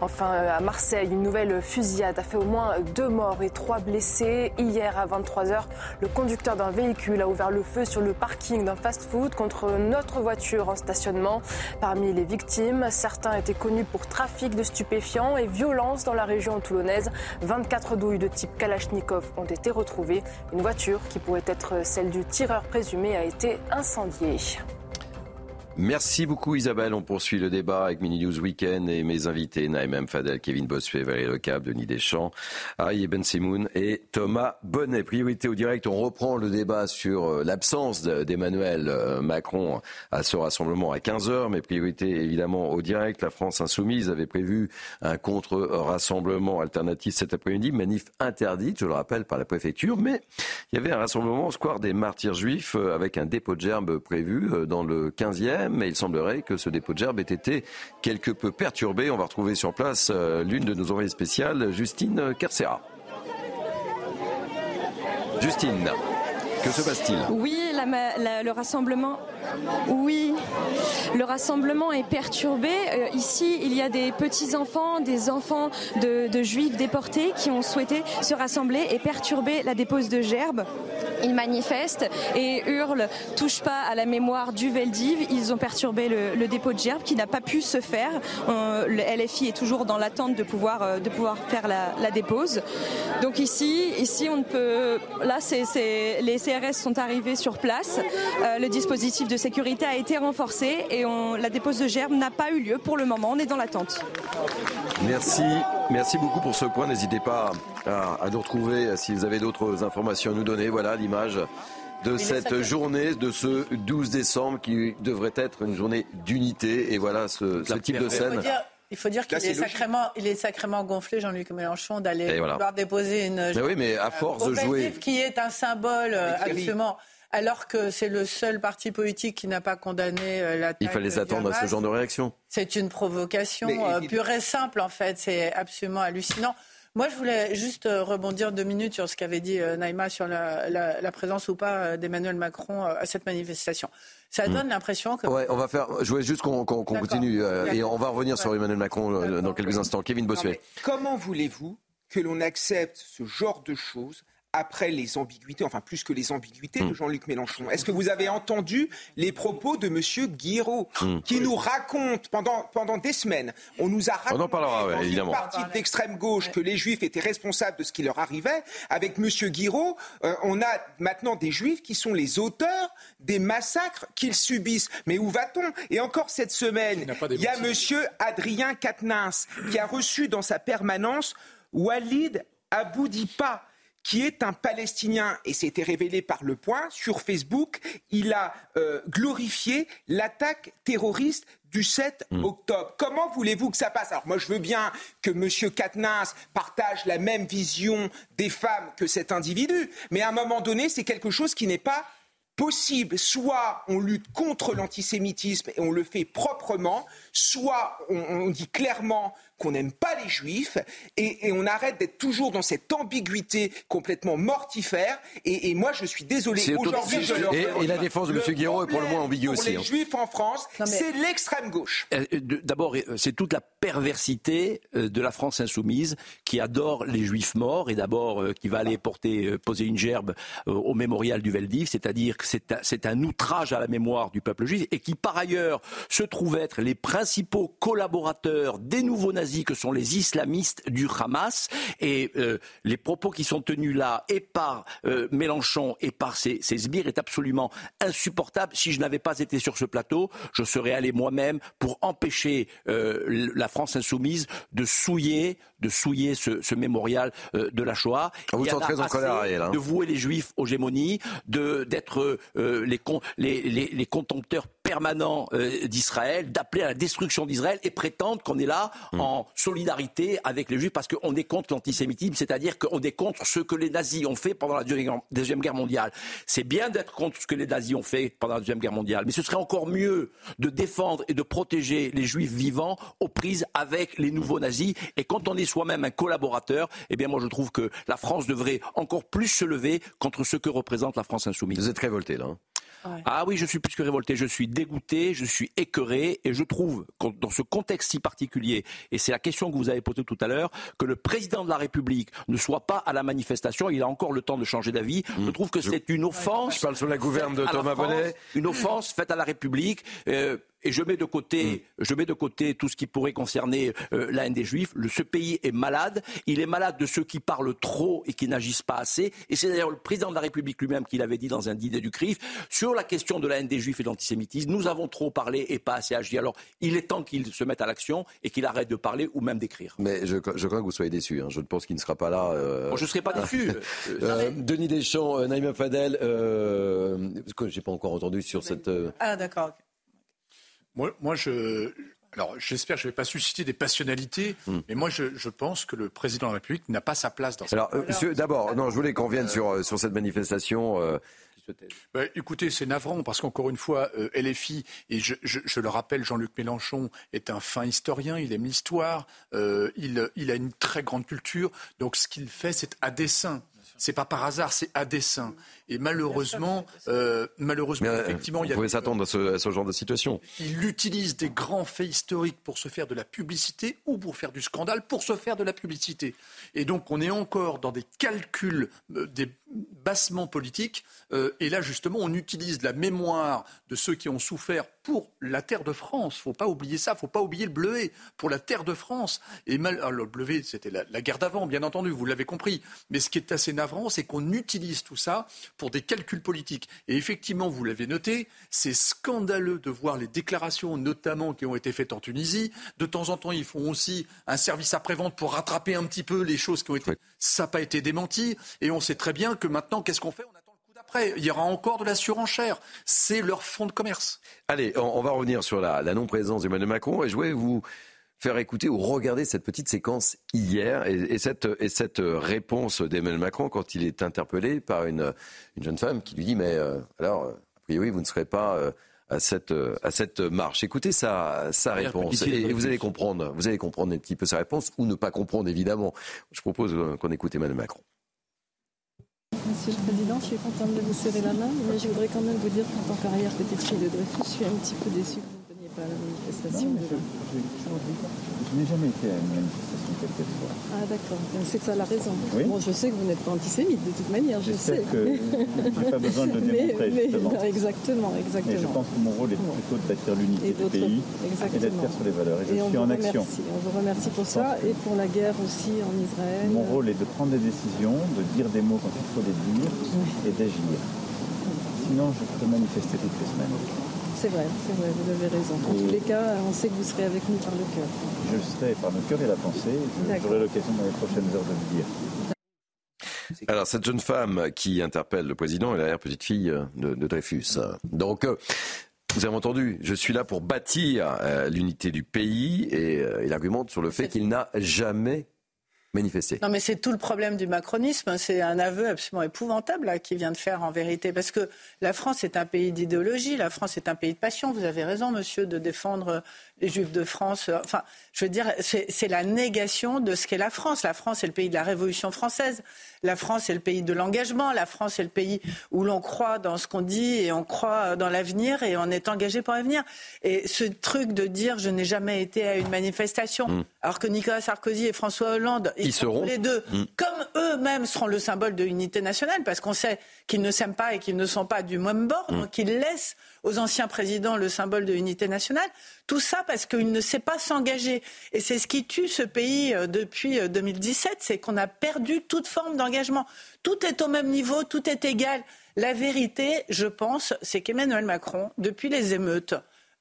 Enfin, à Marseille, une nouvelle fusillade a fait au moins deux morts et trois blessés. Hier à 23h, le conducteur d'un véhicule a ouvert le feu sur le parking d'un fast-food contre notre voiture en stationnement. Parmi les victimes, certains étaient connus pour trafic de stupéfiants et violence dans la région toulonnaise. 24 douilles de type Kalachnikov ont été retrouvées. Une voiture qui pourrait être celle du tireur présumé a été incendiée. Merci beaucoup Isabelle. On poursuit le débat avec Mini News Weekend et mes invités Naïm Fadel, Kevin Bossuet, Valérie Lecap, Denis Deschamps, Ari Ben Simoun et Thomas Bonnet. Priorité au direct, on reprend le débat sur euh, l'absence d'Emmanuel euh, Macron à ce rassemblement à 15h, mais priorité évidemment au direct. La France insoumise avait prévu un contre-rassemblement alternatif cet après-midi, manif interdite, je le rappelle, par la préfecture, mais il y avait un rassemblement au square des martyrs juifs euh, avec un dépôt de gerbes prévu dans le 15e mais il semblerait que ce dépôt de gerbe ait été quelque peu perturbé. On va retrouver sur place euh, l'une de nos envoyées spéciales, Justine Carcera. Justine. Que se passe-t-il Oui, le rassemblement. Oui, le rassemblement est perturbé. Euh, ici, il y a des petits enfants, des enfants de, juifs déportés qui ont souhaité se rassembler et perturber la dépose de gerbes. Ils manifestent et hurlent touche pas à la mémoire du Veldiv. Ils ont perturbé le, dépôt de gerbes qui n'a pas pu se faire. Euh, le LFI est toujours dans l'attente de pouvoir, euh, de pouvoir faire la, dépose. Donc ici, ici on ne peut. Là, c'est les CRS sont arrivés sur place. Euh, le dispositif de sécurité a été renforcé et la dépose de germes n'a pas eu lieu pour le moment. On est dans l'attente. Merci. Merci beaucoup pour ce point. N'hésitez pas à, nous retrouver si vous avez d'autres informations à nous donner. Voilà l'image de cette journée, de ce 12 décembre qui devrait être une journée d'unité. Et voilà ce, type de scène. Il faut dire qu'il est, sacrément, il est sacrément gonflé, Jean-Luc Mélenchon, d'aller vouloir déposer une. Mais oui, mais à force de jouer. Qui est un symbole absolument. Alors que c'est le seul parti politique qui n'a pas condamné euh, l'attaque. Il fallait s'attendre à ce genre de réaction. C'est une provocation euh, pure et simple, en fait. C'est absolument hallucinant. Moi, je voulais juste euh, rebondir deux minutes sur ce qu'avait dit Naïma sur la, présence ou pas d'Emmanuel Macron à cette manifestation. Ça hmm. donne l'impression que. Ouais, on va faire. Je voulais juste qu'on continue et on va revenir sur Emmanuel Macron dans quelques instants. Kevin Bossuet. Comment voulez-vous que l'on accepte ce genre de choses après les ambiguïtés, enfin plus que les ambiguïtés de hmm. Jean-Luc Mélenchon. Est-ce que vous avez entendu les propos de M. Guiraud, hmm. qui nous raconte pendant, pendant des semaines, on nous a raconté on parlera, dans une partie d'extrême gauche que les Juifs étaient responsables de ce qui leur arrivait. Avec M. Guiraud, euh, on a maintenant des Juifs qui sont les auteurs des massacres qu'ils subissent. Mais où va-t-on? Et encore cette semaine, il y a M. Adrien Quatennens qui a reçu dans sa permanence Walid Aboudipa qui est un Palestinien, et c'était révélé par Le Point sur Facebook, il a euh, glorifié l'attaque terroriste du 7 mm. octobre. Comment voulez-vous que ça passe? Alors moi je veux bien que M. Katnas partage la même vision des femmes que cet individu, mais à un moment donné c'est quelque chose qui n'est pas possible. Soit on lutte contre l'antisémitisme et on le fait proprement, soit on dit clairement qu'on n'aime pas les juifs et, on arrête d'être toujours dans cette ambiguïté complètement mortifère. Et, moi, je suis désolé. Aujourd'hui, et, la défense de M. Guéraud est pour le moins ambiguë aussi. les hein. juifs en France, c'est l'extrême gauche. Euh, euh, d'abord, euh, c'est toute la perversité de la France insoumise qui adore les juifs morts et d'abord qui va aller porter, poser une gerbe au mémorial du Veldiv, c'est-à-dire que c'est un outrage à la mémoire du peuple juif et qui par ailleurs se trouve être les principaux collaborateurs des nouveaux nazis que sont les islamistes du Hamas. Et euh, les propos qui sont tenus là, et par euh, Mélenchon et par ses, ses sbires, est absolument insupportable. Si je n'avais pas été sur ce plateau, je serais allé moi-même pour empêcher euh, la France insoumise de souiller, de souiller ce, ce mémorial de la Shoah. Ah, vous Il y êtes en a très en colère, Ariel, hein. De vouer les Juifs aux gémonies, de d'être les, les, les, les contempteurs permanents euh, d'Israël, d'appeler à la destruction d'Israël et prétendre qu'on est là Hmm. en solidarité avec les Juifs parce qu'on est contre l'antisémitisme, c'est-à-dire qu'on est contre ce que les nazis ont fait pendant la Deuxième Deuxième Guerre mondiale. C'est bien d'être contre ce que les nazis ont fait pendant la Deuxième Guerre mondiale, mais ce serait encore mieux de défendre et de protéger les Juifs vivants aux prises avec les nouveaux nazis. Et quand on est soi-même un collaborateur, eh bien moi je trouve que la France devrait encore plus se lever contre ce que représente la France insoumise. Vous êtes révolté là. hein Ah oui, je suis plus que révolté, je suis dégoûté, je suis écœuré et je trouve dans ce contexte si particulier, et c'est la question que vous avez posée tout à l'heure, que le président de la République ne soit pas à la manifestation, il a encore le temps de changer d'avis. Je trouve que c'est une offense. Je parle sous la gouverne de faite à la Thomas France, Bonnet. Une offense faite à la République. euh, et je mets de côté, je mets de côté tout ce qui pourrait concerner euh, la haine des Juifs. Le- ce pays est malade. Il est malade de ceux qui parlent trop et qui n'agissent pas assez. Et c'est d'ailleurs le président de la République lui-même qui l'avait dit dans un dîner du CRIF sur la question de la haine des Juifs et de l'antisémitisme. Nous avons trop parlé et pas assez agi. Alors, il est temps qu'il se mette à l'action et qu'il arrête de parler ou même d'écrire. Mais je, je crains que vous soyez déçu. hein. Je pense qu'il ne sera pas là. euh, Bon, je ne serai pas déçu. Euh, Denis Deschamps, euh, Naïma Fadel, euh, que j'ai pas encore entendu sur cette. euh, Ah, d'accord. Moi, moi, je. Alors, j'espère que je ne vais pas susciter des passionnalités, mais moi, je, je pense que le président de la République n'a pas sa place dans Alors, euh, monsieur, d'abord, non, je voulais qu'on revienne sur, euh, sur cette manifestation. euh, Bah, écoutez, c'est navrant parce qu'encore une fois, euh, LFI, et je, je- je le rappelle, Jean-Luc Mélenchon est un fin historien, il aime l'histoire, euh, il, il a une très grande culture, donc ce qu'il fait, c'est à dessein. C'est pas par hasard, c'est à dessein. Et malheureusement, euh, malheureusement, mais, euh, effectivement, il y on a pouvait s'attendre à ce, à ce genre de situation. il utilise des grands faits historiques pour se faire de la publicité ou pour faire du scandale, pour se faire de la publicité. Et donc on est encore dans des calculs, euh, des bassements politiques. euh, et là justement, on utilise la mémoire de ceux qui ont souffert pour la terre de France. Faut pas oublier ça. Faut pas oublier le bleuet pour la terre de France. Et mal, alors, le bleuet, c'était la, la guerre d'avant, bien entendu. Vous l'avez compris. Mais ce qui est assez navrant, c'est qu'on utilise tout ça pour des calculs politiques. Et effectivement, vous l'avez noté, c'est scandaleux de voir les déclarations, notamment qui ont été faites en Tunisie. De temps en temps, ils font aussi un service après-vente pour rattraper un petit peu les choses qui ont été. Ça n'a pas été démenti. Et on sait très bien que maintenant, qu'est-ce qu'on fait? On attend le coup d'après. Il y aura encore de la surenchère. C'est leur fonds de commerce. Allez, on, on va revenir sur la, la non-présence d'Emmanuel Macron et je voulais vous faire écouter ou regarder cette petite séquence hier et, et cette, et cette réponse d'Emmanuel Macron quand il est interpellé par une, une jeune femme qui lui dit Mais euh, alors, a priori, vous ne serez pas. euh, à cette, euh, à cette marche. Écoutez sa, sa réponse et, vous allez comprendre, vous allez comprendre un petit peu sa réponse ou ne pas comprendre évidemment. Je propose euh, qu'on écoute Emmanuel Macron. Monsieur le Président, je suis contente de vous serrer la main, mais je voudrais quand même vous dire qu'en tant qu'arrière petite fille de Dreyfus, je suis un petit peu déçue pas à la manifestation Je n'ai jamais été à une manifestation quelle qu'elle soit. Ah d'accord, c'est ça la raison. Oui. Bon, je sais que vous n'êtes pas antisémite de toute manière, je sais. Que je n'ai pas besoin de le Mais- démontrer, mais- justement. exactement, exactement. Mais je pense que mon rôle est plutôt de bâtir l'unité du pays et d'être fier sur les valeurs. Et je suis en remercie. action. On vous remercie pour ça et pour la guerre aussi en Israël. Mon rôle est de prendre des décisions, de dire des mots quand il faut les dire et d'agir. Sinon, je peux manifester toutes les semaines. C'est vrai, c'est vrai, vous avez raison. En Et- tous les cas, on sait que vous serez avec nous par le cœur. Je serai par le cœur et la pensée. J'aurai l'occasion dans les prochaines heures de le dire. Alors, cette jeune femme qui interpelle le président est la petite fille de, de Dreyfus. Donc, euh, vous avez entendu, je suis là pour bâtir euh, l'unité du pays et euh, il argumente sur le fait qu'il n'a jamais manifesté. Non, mais c'est tout le problème du macronisme. C'est un aveu absolument épouvantable là, qu'il vient de faire en vérité. Parce que la France est un pays d'idéologie, la France est un pays de passion. Vous avez raison, monsieur, de défendre les Juifs de France. Enfin, je veux dire, c'est la négation de ce qu'est la France. La France est le pays de la Révolution française. La France est le pays de l'engagement. La France est le pays où l'on croit dans ce qu'on dit et on croit dans l'avenir et on est engagé pour l'avenir. Et ce truc de dire je n'ai jamais été à une manifestation, alors que Nicolas Sarkozy et François Hollande, ils seront les deux. Mm. Comme eux-mêmes seront le symbole de l'unité nationale, parce qu'on sait qu'ils ne s'aiment pas et qu'ils ne sont pas du même bord, mm. donc ils laissent aux anciens présidents le symbole de l'unité nationale. Tout ça parce qu'il ne sait pas s'engager. Et c'est ce qui tue ce pays euh, depuis 2017, euh, c'est qu'on a perdu toute forme d'engagement. Tout est au même niveau, tout est égal. La vérité, je pense, c'est qu'Emmanuel Macron, depuis les émeutes,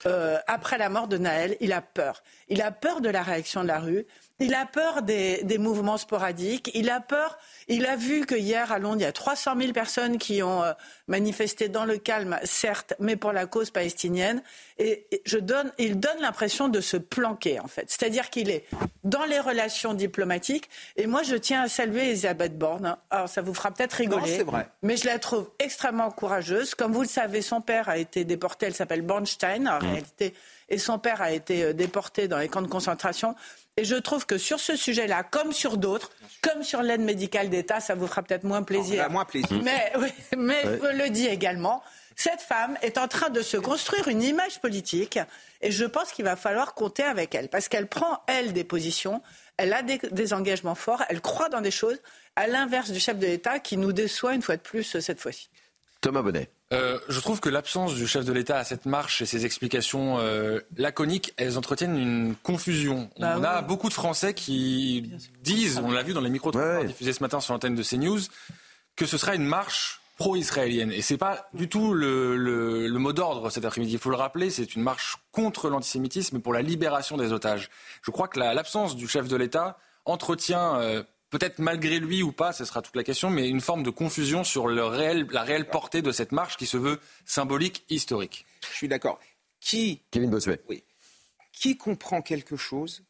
euh, après la mort de Naël, il a peur. Il a peur de la réaction de la rue. Il a peur des, mouvements sporadiques. Il a peur. Il a vu que hier à Londres, il y a 300 000 personnes qui ont euh, manifesté dans le calme, certes, mais pour la cause palestinienne. Et, je donne, il donne l'impression de se planquer, en fait. C'est-à-dire qu'il est dans les relations diplomatiques. Et moi, je tiens à saluer Elisabeth Borne. Alors, ça vous fera peut-être rigoler. vrai. Mais je la trouve extrêmement courageuse. Comme vous le savez, son père a été déporté. Elle s'appelle Bornstein, en mmh. réalité. Et son père a été euh, déporté dans les camps de concentration. Et je trouve que sur ce sujet-là, comme sur d'autres, comme sur l'aide médicale d'État, ça vous fera peut-être moins plaisir. moins plaisir. Mais, mais je le dis également, cette femme est en train de se construire une image politique et je pense qu'il va falloir compter avec elle parce qu'elle prend, elle, des positions, elle a des, engagements forts, elle croit dans des choses, à l'inverse du chef de l'État qui nous déçoit une fois de plus cette fois-ci. Thomas Bonnet. Euh, je trouve que l'absence du chef de l'État à cette marche et ses explications euh, laconiques, elles entretiennent une confusion. Bah on a beaucoup de Français qui disent, on l'a vu dans les micros diffusés ce matin sur l'antenne de CNews, que ce sera une marche pro-israélienne. Et c'est pas du tout le, le, le mot d'ordre cet après-midi. Il faut le rappeler, c'est une marche contre l'antisémitisme et pour la libération des otages. Je crois que l'absence du chef de l'État entretient euh, peut-être malgré lui ou pas, ce sera toute la question, mais une forme de confusion sur le réel, la réelle portée de cette marche qui se veut symbolique, historique. Je suis d'accord. Qui, Kevin Bossuet. Oui. Qui comprend quelque chose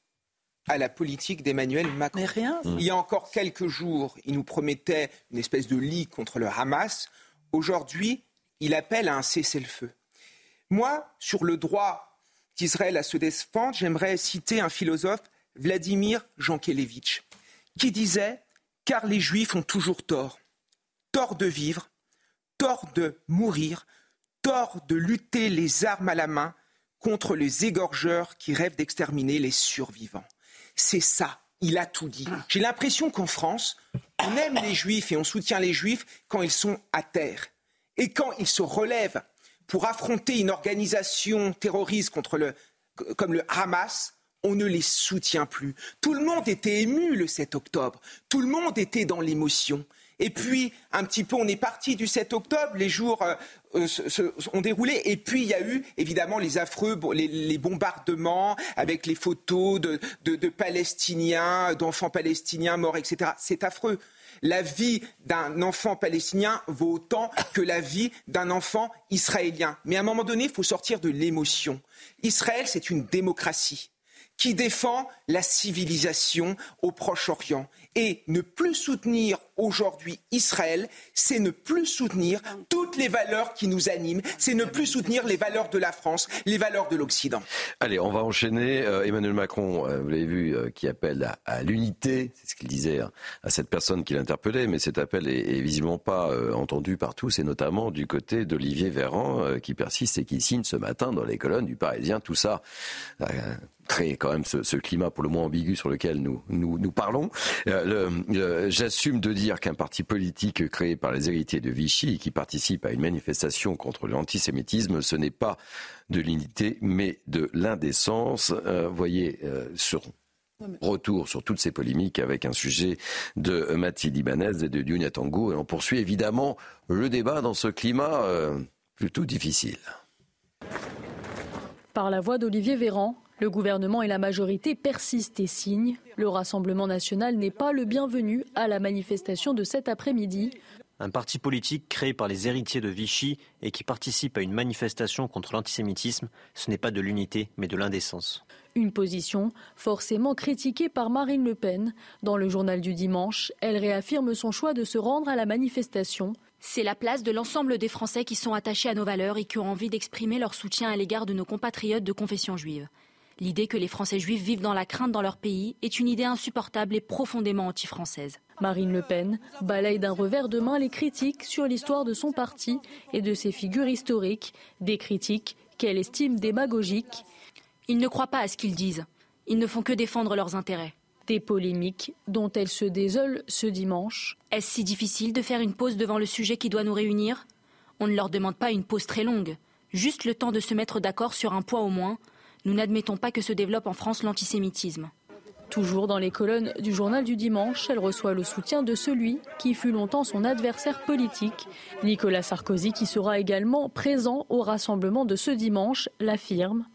à la politique d'Emmanuel Macron? Mais rien. Il y a encore quelques jours, il nous promettait une espèce de lit contre le Hamas. Aujourd'hui, il appelle à un cessez-le-feu. Moi, sur le droit d'Israël à se défendre, j'aimerais citer un philosophe, Vladimir Jankélévitch qui disait Car les Juifs ont toujours tort. Tort de vivre, tort de mourir, tort de lutter les armes à la main contre les égorgeurs qui rêvent d'exterminer les survivants. C'est ça, il a tout dit. J'ai l'impression qu'en France, on aime les Juifs et on soutient les Juifs quand ils sont à terre. Et quand ils se relèvent pour affronter une organisation terroriste comme le Hamas, on ne les soutient plus. Tout le monde était ému le 7 octobre. Tout le monde était dans l'émotion. Et puis, un petit peu, on est parti du 7 octobre, les jours euh, euh, se, ont déroulé, et puis il y a eu évidemment les affreux, les, bombardements avec les photos de, de Palestiniens, d'enfants palestiniens morts, etc. C'est affreux. La vie d'un enfant palestinien vaut autant que la vie d'un enfant israélien. Mais à un moment donné, il faut sortir de l'émotion. Israël, c'est une démocratie qui défend la civilisation au Proche-Orient. Et ne plus soutenir aujourd'hui Israël, c'est ne plus soutenir toutes les valeurs qui nous animent, c'est ne plus soutenir les valeurs de la France, les valeurs de l'Occident. Allez, on va enchaîner. Euh, Emmanuel Macron, euh, vous l'avez vu, euh, qui appelle à, l'unité, c'est ce qu'il disait hein, à cette personne qui l'interpellait, mais cet appel est, visiblement pas entendu par tous, et notamment du côté d'Olivier Véran, qui persiste et qui signe ce matin dans les colonnes du Parisien tout ça créer quand même ce, climat pour le moins ambigu sur lequel nous, nous, parlons. Euh, j'assume de dire qu'un parti politique créé par les héritiers de Vichy qui participe à une manifestation contre l'antisémitisme, ce n'est pas de l'unité, mais de l'indécence. Euh, voyez, euh, sur retour sur toutes ces polémiques avec un sujet de Mathilde Ibanez et de Dunia Tango. Et on poursuit évidemment le débat dans ce climat plutôt difficile. Par la voix d'Olivier Véran, le gouvernement et la majorité persistent et signent. Le Rassemblement national n'est pas le bienvenu à la manifestation de cet après-midi. Un parti politique créé par les héritiers de Vichy et qui participe à une manifestation contre l'antisémitisme, ce n'est pas de l'unité mais de l'indécence. Une position forcément critiquée par Marine Le Pen. Dans le journal du dimanche, elle réaffirme son choix de se rendre à la manifestation. C'est la place de l'ensemble des Français qui sont attachés à nos valeurs et qui ont envie d'exprimer leur soutien à l'égard de nos compatriotes de confession juive. L'idée que les Français juifs vivent dans la crainte dans leur pays est une idée insupportable et profondément anti-française. Marine Le Pen balaye d'un revers de main les critiques sur l'histoire de son parti et de ses figures historiques, des critiques qu'elle estime démagogiques. Ils ne croient pas à ce qu'ils disent. Ils ne font que défendre leurs intérêts. Des polémiques dont elle se désole ce dimanche. Est-ce si difficile de faire une pause devant le sujet qui doit nous réunir? On ne leur demande pas une pause très longue, juste le temps de se mettre d'accord sur un point au moins. Nous n'admettons pas que se développe en France l'antisémitisme. Toujours dans les colonnes du journal du dimanche, elle reçoit le soutien de celui qui fut longtemps son adversaire politique. Nicolas Sarkozy, qui sera également présent au rassemblement de ce dimanche, l'affirme.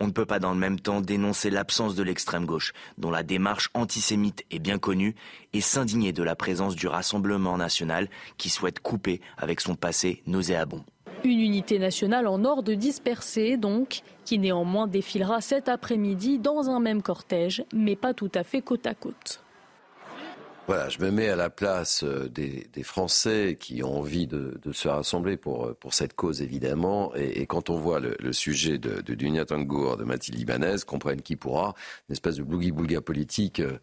On ne peut pas dans le même temps dénoncer l'absence de l'extrême gauche, dont la démarche antisémite est bien connue, et s'indigner de la présence du Rassemblement national qui souhaite couper avec son passé nauséabond. Une unité nationale en ordre dispersé, donc, qui néanmoins défilera cet après-midi dans un même cortège, mais pas tout à fait côte à côte. Voilà, je me mets à la place euh, des, Français qui ont envie de, se rassembler pour, euh, pour cette cause, évidemment. Et, quand on voit le, sujet de, de Dunia Tangour, de Mathilde Libanaise, comprenne qui pourra, une espèce de boogie-boulga politique euh,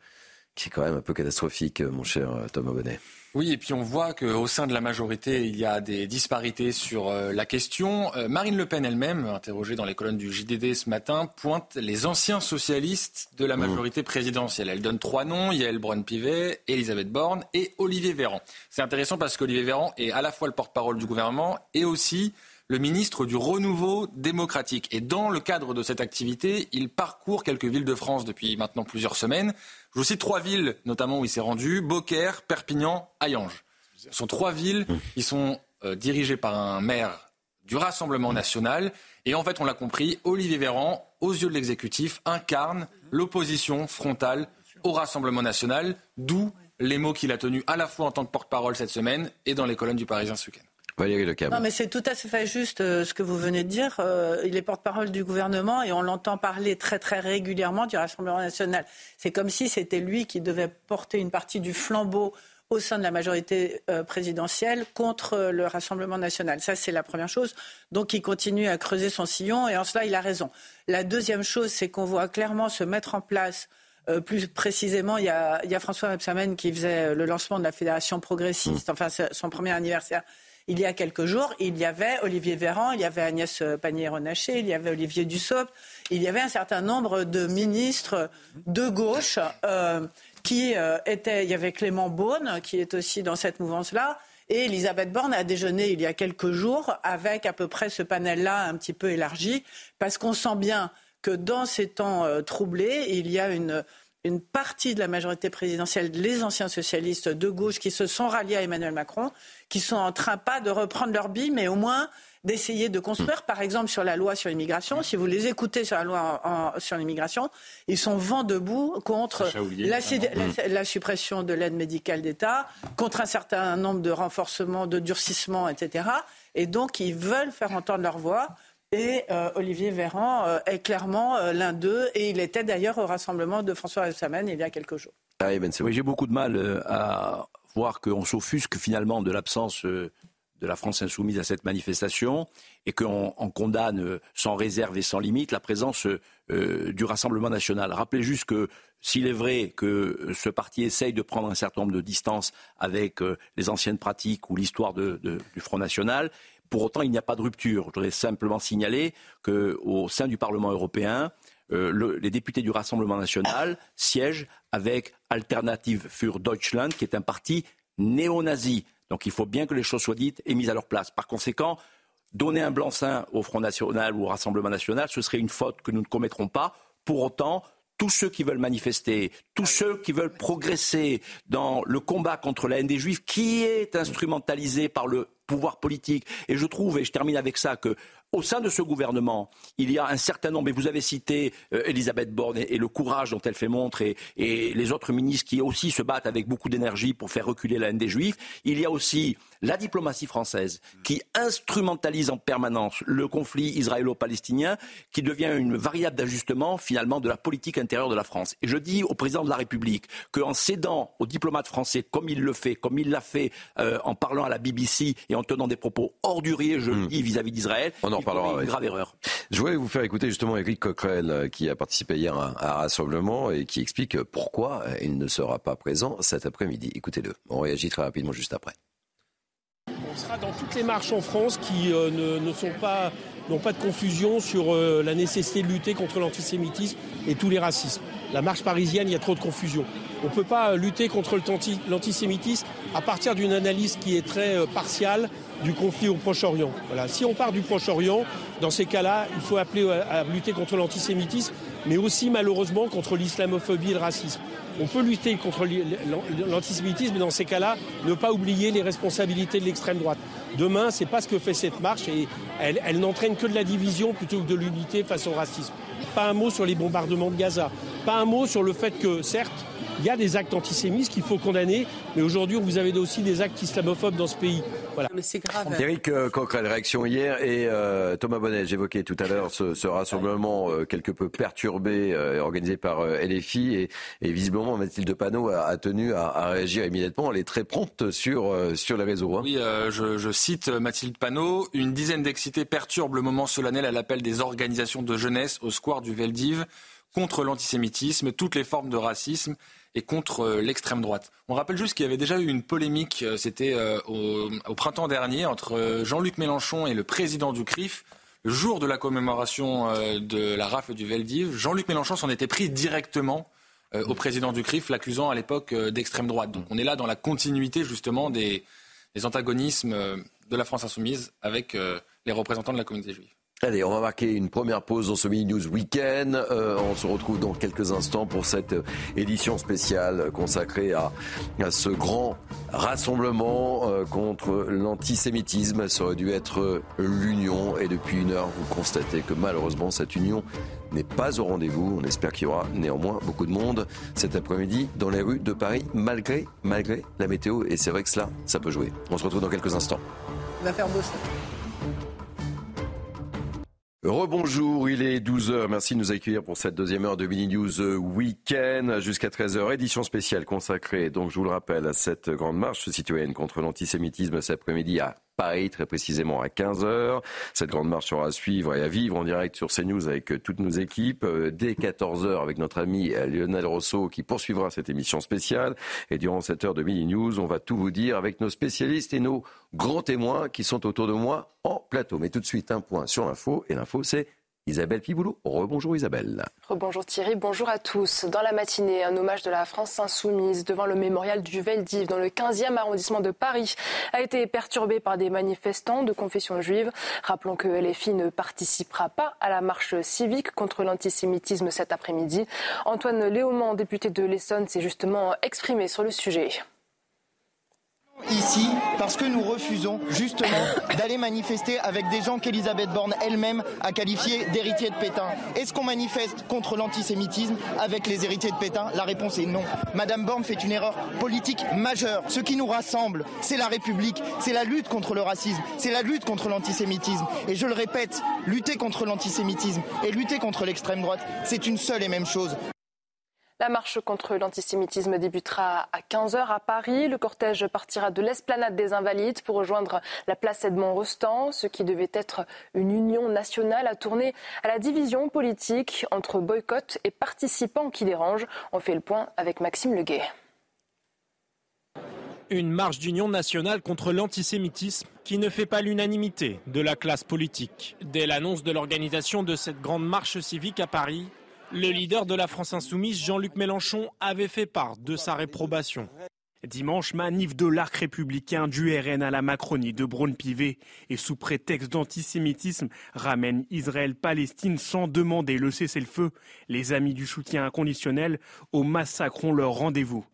qui est quand même un peu catastrophique, mon cher Thomas Bonnet. Oui, et puis on voit qu'au sein de la majorité, il y a des disparités sur euh, la question. Euh, Marine Le Pen elle-même, interrogée dans les colonnes du JDD ce matin, pointe les anciens socialistes de la mmh. majorité présidentielle. Elle donne trois noms, Yael Braun-Pivet, Elisabeth Borne et Olivier Véran. C'est intéressant parce qu'Olivier Véran est à la fois le porte-parole du gouvernement et aussi le ministre du Renouveau démocratique. Et dans le cadre de cette activité, il parcourt quelques villes de France depuis maintenant plusieurs semaines. Je vous cite trois villes, notamment où il s'est rendu Beaucaire, Perpignan, Hayange. Ce sont trois villes qui sont euh, dirigées par un maire du Rassemblement national. Et en fait, on l'a compris, Olivier Véran, aux yeux de l'exécutif, incarne l'opposition frontale au Rassemblement national, d'où les mots qu'il a tenus à la fois en tant que porte-parole cette semaine et dans les colonnes du Parisien ce week-end. Non, mais c'est tout à fait juste euh, ce que vous venez de dire. Euh, il est porte-parole du gouvernement et on l'entend parler très très régulièrement du Rassemblement national. C'est comme si c'était lui qui devait porter une partie du flambeau au sein de la majorité euh, présidentielle contre le Rassemblement national. Ça, c'est la première chose. Donc, il continue à creuser son sillon et en cela, il a raison. La deuxième chose, c'est qu'on voit clairement se mettre en place plus précisément, il y, a, il y a François Rebsamen qui faisait le lancement de la Fédération progressiste, mmh. enfin son premier anniversaire il y a quelques jours, il y avait Olivier Véran, il y avait Agnès Pannier-Runacher, il y avait Olivier Dussopt, il y avait un certain nombre de ministres de gauche euh, qui euh, étaient. Il y avait Clément Beaune, qui est aussi dans cette mouvance-là. Et Elisabeth Borne a déjeuné il y a quelques jours avec à peu près ce panel-là un petit peu élargi, parce qu'on sent bien que dans ces temps euh, troublés, il y a une, une partie de la majorité présidentielle, les anciens socialistes de gauche qui se sont ralliés à Emmanuel Macron, qui sont en train pas de reprendre leur bille, mais au moins d'essayer de construire, par exemple sur la loi sur l'immigration. Si vous les écoutez sur la loi sur l'immigration, ils sont vent debout contre la, suppression de l'aide médicale d'État, contre un certain nombre de renforcements, de durcissements, etc. Et donc, ils veulent faire entendre leur voix. Et euh, Olivier Véran euh, est clairement euh, l'un d'eux, et il était d'ailleurs au rassemblement de François Rebsamen il y a quelques jours. Ah, ben, oui, j'ai beaucoup de mal à voir qu'on s'offusque finalement de l'absence de la France insoumise à cette manifestation et qu'on condamne sans réserve et sans limite la présence du Rassemblement national. Rappelez juste que s'il est vrai que ce parti essaye de prendre un certain nombre de distances avec les anciennes pratiques ou l'histoire du Front national, pour autant, il n'y a pas de rupture. Je voudrais simplement signaler qu'au sein du Parlement européen, euh, les députés du Rassemblement national siègent avec Alternative für Deutschland, qui est un parti néo-nazi. Donc il faut bien que les choses soient dites et mises à leur place. Par conséquent, donner un blanc-seing au Front National ou au Rassemblement National, ce serait une faute que nous ne commettrons pas. Pour autant, tous ceux qui veulent manifester, tous ceux qui veulent progresser dans le combat contre la haine des juifs, qui est instrumentalisé par le pouvoir politique. Et je trouve, et je termine avec ça, que au sein de ce gouvernement, il y a un certain nombre, et vous avez cité euh, Elisabeth Borne et, le courage dont elle fait montre, et, les autres ministres qui aussi se battent avec beaucoup d'énergie pour faire reculer la haine des Juifs. Il y a aussi la diplomatie française qui instrumentalise en permanence le conflit israélo-palestinien, qui devient une variable d'ajustement finalement de la politique intérieure de la France. Et je dis au président de la République qu'en cédant aux diplomates français, comme il le fait, comme il l'a fait euh, en parlant à la BBC et en tenant des propos orduriers, je le hmm. dis, vis-à-vis d'Israël, en parlera. Une grave erreur. Je voulais vous faire écouter justement Eric Coquerel euh, qui a participé hier à un rassemblement et qui explique pourquoi il ne sera pas présent cet après-midi. Écoutez-le. On réagit très rapidement juste après. On sera dans toutes les marches en France qui euh, ne, sont pas n'ont pas de confusion sur euh, la nécessité de lutter contre l'antisémitisme et tous les racismes. La marche parisienne, il y a trop de confusion. On ne peut pas lutter contre l'antisémitisme à partir d'une analyse qui est très euh, partiale du conflit au Proche-Orient. Voilà. Si on part du Proche-Orient, dans ces cas-là, il faut appeler à lutter contre l'antisémitisme, mais aussi malheureusement contre l'islamophobie et le racisme. On peut lutter contre l'antisémitisme, mais dans ces cas-là, ne pas oublier les responsabilités de l'extrême droite. Demain, c'est pas ce que fait cette marche et elle, elle n'entraîne que de la division plutôt que de l'unité face au racisme. Pas un mot sur les bombardements de Gaza. Pas un mot sur le fait que, certes, il y a des actes antisémites qu'il faut condamner, mais aujourd'hui, vous avez aussi des actes islamophobes dans ce pays. Voilà. Mais c'est grave. Eric euh, Coquerel, réaction hier, et euh, Thomas Bonnet, j'évoquais tout à l'heure ce, rassemblement euh, quelque peu perturbé, organisé par LFI, et, et, visiblement Mathilde Panot a, tenu à, réagir immédiatement. Elle est très prompte sur, sur les réseaux. Hein. Oui, je, je, cite Mathilde Panot. Une dizaine d'excités perturbe le moment solennel à l'appel des organisations de jeunesse au square du Veldiv contre l'antisémitisme, toutes les formes de racisme et contre euh, l'extrême droite. On rappelle juste qu'il y avait déjà eu une polémique, euh, c'était euh, au, printemps dernier, entre Jean-Luc Mélenchon et le président du CRIF. Le jour de la commémoration de la rafle du Veldiv, Jean-Luc Mélenchon s'en était pris directement au président du CRIF, l'accusant à l'époque d'extrême droite. Donc on est là dans la continuité justement des, des antagonismes de la France insoumise avec les représentants de la communauté juive. Allez, on va marquer une première pause dans ce Mini News Weekend. Euh, on se retrouve dans quelques instants pour cette édition spéciale consacrée à, ce grand rassemblement euh, contre l'antisémitisme. Ça aurait dû être l'union et depuis une heure, vous constatez que malheureusement cette union n'est pas au rendez-vous. On espère qu'il y aura néanmoins beaucoup de monde cet après-midi dans les rues de Paris malgré, malgré la météo. Et c'est vrai que cela, ça peut jouer. On se retrouve dans quelques instants. On va faire beau ça. Rebonjour, il est 12h. Merci de nous accueillir pour cette deuxième heure de Mini News Week-end jusqu'à 13h. Édition spéciale consacrée, donc je vous le rappelle, à cette grande marche citoyenne contre l'antisémitisme cet après-midi à Paris, très précisément à 15h. Cette grande marche sera à suivre et à vivre en direct sur CNews avec euh, toutes nos équipes. Euh, dès 14h avec notre ami euh, Lionel Rousseau qui poursuivra cette émission spéciale. Et durant cette heure de Mini News, on va tout vous dire avec nos spécialistes et nos grands témoins qui sont autour de moi en plateau. Mais tout de suite, un point sur l'info. Et l'info, c'est Isabelle Piboulot. Rebonjour Isabelle. Rebonjour Thierry, bonjour à tous. Dans la matinée, un hommage de la France insoumise devant le mémorial du Veldiv dans le 15e arrondissement de Paris a été perturbé par des manifestants de confession juive. Rappelons que LFI ne participera pas à la marche civique contre l'antisémitisme cet après-midi. Antoine Léaumont, député de l'Essonne, s'est justement exprimé sur le sujet ici parce que nous refusons justement d'aller manifester avec des gens qu'Elisabeth Borne elle-même a qualifiés d'héritiers de Pétain. Est-ce qu'on manifeste contre l'antisémitisme avec les héritiers de Pétain? La réponse est non. Madame Borne fait une erreur politique majeure. Ce qui nous rassemble, c'est la République, c'est la lutte contre le racisme, c'est la lutte contre l'antisémitisme. Et je le répète, lutter contre l'antisémitisme et lutter contre l'extrême droite, c'est une seule et même chose. La marche contre l'antisémitisme débutera à 15h à Paris. Le cortège partira de l'esplanade des Invalides pour rejoindre la place Edmond Rostand. Ce qui devait être une union nationale a tourné à la division politique entre boycott et participants qui dérangent. On fait le point avec Maxime Leguet. Une marche d'union nationale contre l'antisémitisme qui ne fait pas l'unanimité de la classe politique. Dès l'annonce de l'organisation de cette grande marche civique à Paris, le leader de la France insoumise, Jean-Luc Mélenchon, avait fait part de sa réprobation. Dimanche, manif de l'arc républicain du RN à la Macronie de Braun-Pivet et sous prétexte d'antisémitisme ramène Israël-Palestine sans demander le cessez-le-feu. Les amis du soutien inconditionnel au massacre ont leur rendez-vous.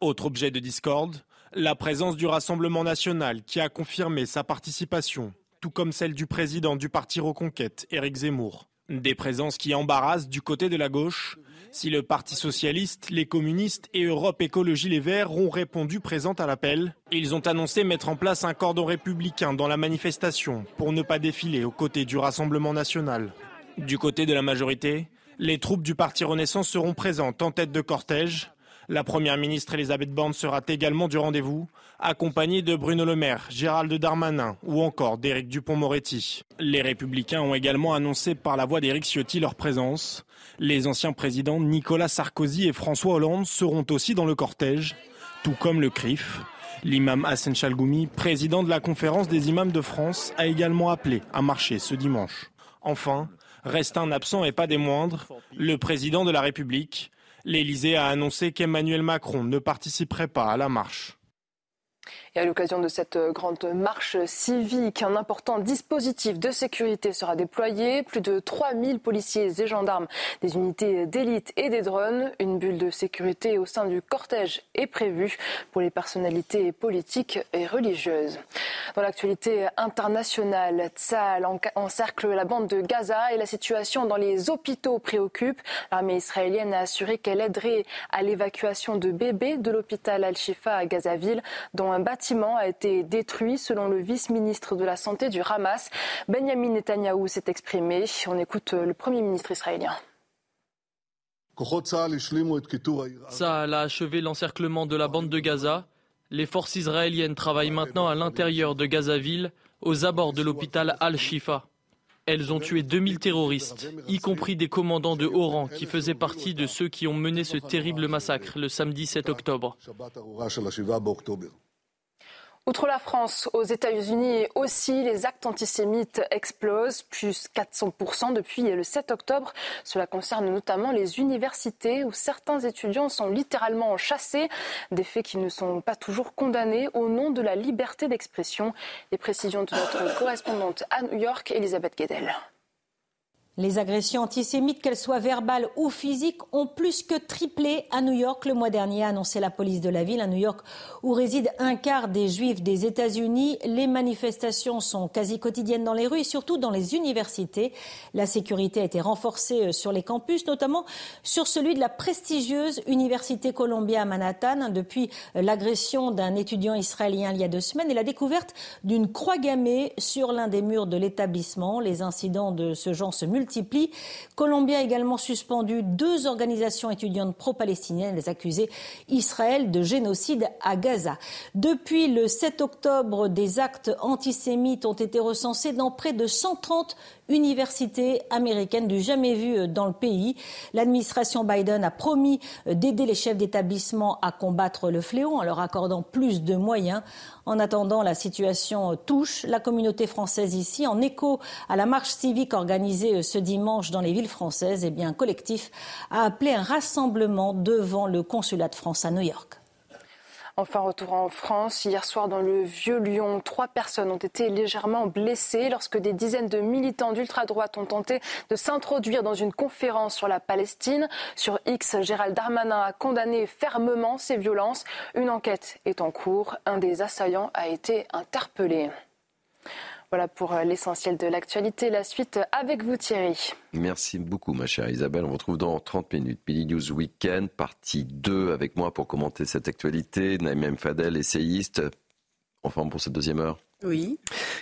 Autre objet de discorde, la présence du Rassemblement national qui a confirmé sa participation, tout comme celle du président du parti Reconquête, Éric Zemmour. Des présences qui embarrassent du côté de la gauche. Si le Parti socialiste, les communistes et Europe Écologie Les Verts ont répondu présents à l'appel, ils ont annoncé mettre en place un cordon républicain dans la manifestation pour ne pas défiler aux côtés du Rassemblement national. Du côté de la majorité, les troupes du Parti Renaissance seront présentes en tête de cortège. La première ministre Elisabeth Borne sera également du rendez-vous, accompagnée de Bruno Le Maire, Gérald Darmanin ou encore d'Éric Dupont-Moretti. Les Républicains ont également annoncé par la voix d'Éric Ciotti leur présence. Les anciens présidents Nicolas Sarkozy et François Hollande seront aussi dans le cortège, tout comme le CRIF. L'imam Hassan Chalgoumi, président de la conférence des imams de France, a également appelé à marcher ce dimanche. Enfin, reste un absent et pas des moindres, le président de la République. L'Élysée a annoncé qu'Emmanuel Macron ne participerait pas à la marche. Et à l'occasion de cette grande marche civique, un important dispositif de sécurité sera déployé. Plus de 3000 policiers et gendarmes, des unités d'élite et des drones. Une bulle de sécurité au sein du cortège est prévue pour les personnalités politiques et religieuses. Dans l'actualité internationale, Tsal encercle la bande de Gaza et la situation dans les hôpitaux préoccupe. L'armée israélienne a assuré qu'elle aiderait à l'évacuation de bébés de l'hôpital Al-Shifa à Gazaville, dont un bâtiment bâtiment a été détruit selon le vice-ministre de la Santé du Hamas. Benjamin Netanyahou s'est exprimé. On écoute le Premier ministre israélien. Saal a achevé l'encerclement de la bande de Gaza. Les forces israéliennes travaillent maintenant à l'intérieur de Gazaville, aux abords de l'hôpital Al-Shifa. Elles ont tué 2000 terroristes, y compris des commandants de haut rang qui faisaient partie de ceux qui ont mené ce terrible massacre le samedi 7 octobre. Outre la France, aux États-Unis aussi, les actes antisémites explosent, plus 400% depuis le 7 octobre. Cela concerne notamment les universités où certains étudiants sont littéralement chassés, des faits qui ne sont pas toujours condamnés au nom de la liberté d'expression. Les précisions de notre correspondante à New York, Elisabeth Guedel. Les agressions antisémites, qu'elles soient verbales ou physiques, ont plus que triplé à New York le mois dernier, a annoncé la police de la ville, à New York où réside un quart des juifs des États-Unis. Les manifestations sont quasi quotidiennes dans les rues et surtout dans les universités. La sécurité a été renforcée euh, sur les campus, notamment sur celui de la prestigieuse Université Columbia à Manhattan, depuis euh, l'agression d'un étudiant israélien il y a deux semaines et la découverte d'une croix gammée sur l'un des murs de l'établissement. Les incidents de ce genre se multiplient multiplient. Colombie a également suspendu deux organisations étudiantes pro-palestiniennes, les accusées Israël de génocide à Gaza. Depuis le 7 octobre, des actes antisémites ont été recensés dans près de 130 universités américaines du jamais vu dans le pays. L'administration Biden a promis d'aider les chefs d'établissement à combattre le fléau en leur accordant plus de moyens. En attendant, la situation touche la communauté française ici. En écho à la marche civique organisée dimanche dans les villes françaises, eh bien, un collectif a appelé un rassemblement devant le consulat de France à New York. Enfin, retour en France. Hier soir, dans le Vieux-Lyon, trois personnes ont été légèrement blessées lorsque des dizaines de militants d'ultra-droite ont tenté de s'introduire dans une conférence sur la Palestine. Sur X, Gérald Darmanin a condamné fermement ces violences. Une enquête est en cours. Un des assaillants a été interpellé. Voilà pour euh, l'essentiel de l'actualité. La suite avec vous Thierry. Merci beaucoup ma chère Isabelle. On vous retrouve dans 30 minutes. Billy News Weekend, partie 2 avec moi pour commenter cette actualité. Naïm Fadel, essayiste, en forme pour cette deuxième heure. Oui.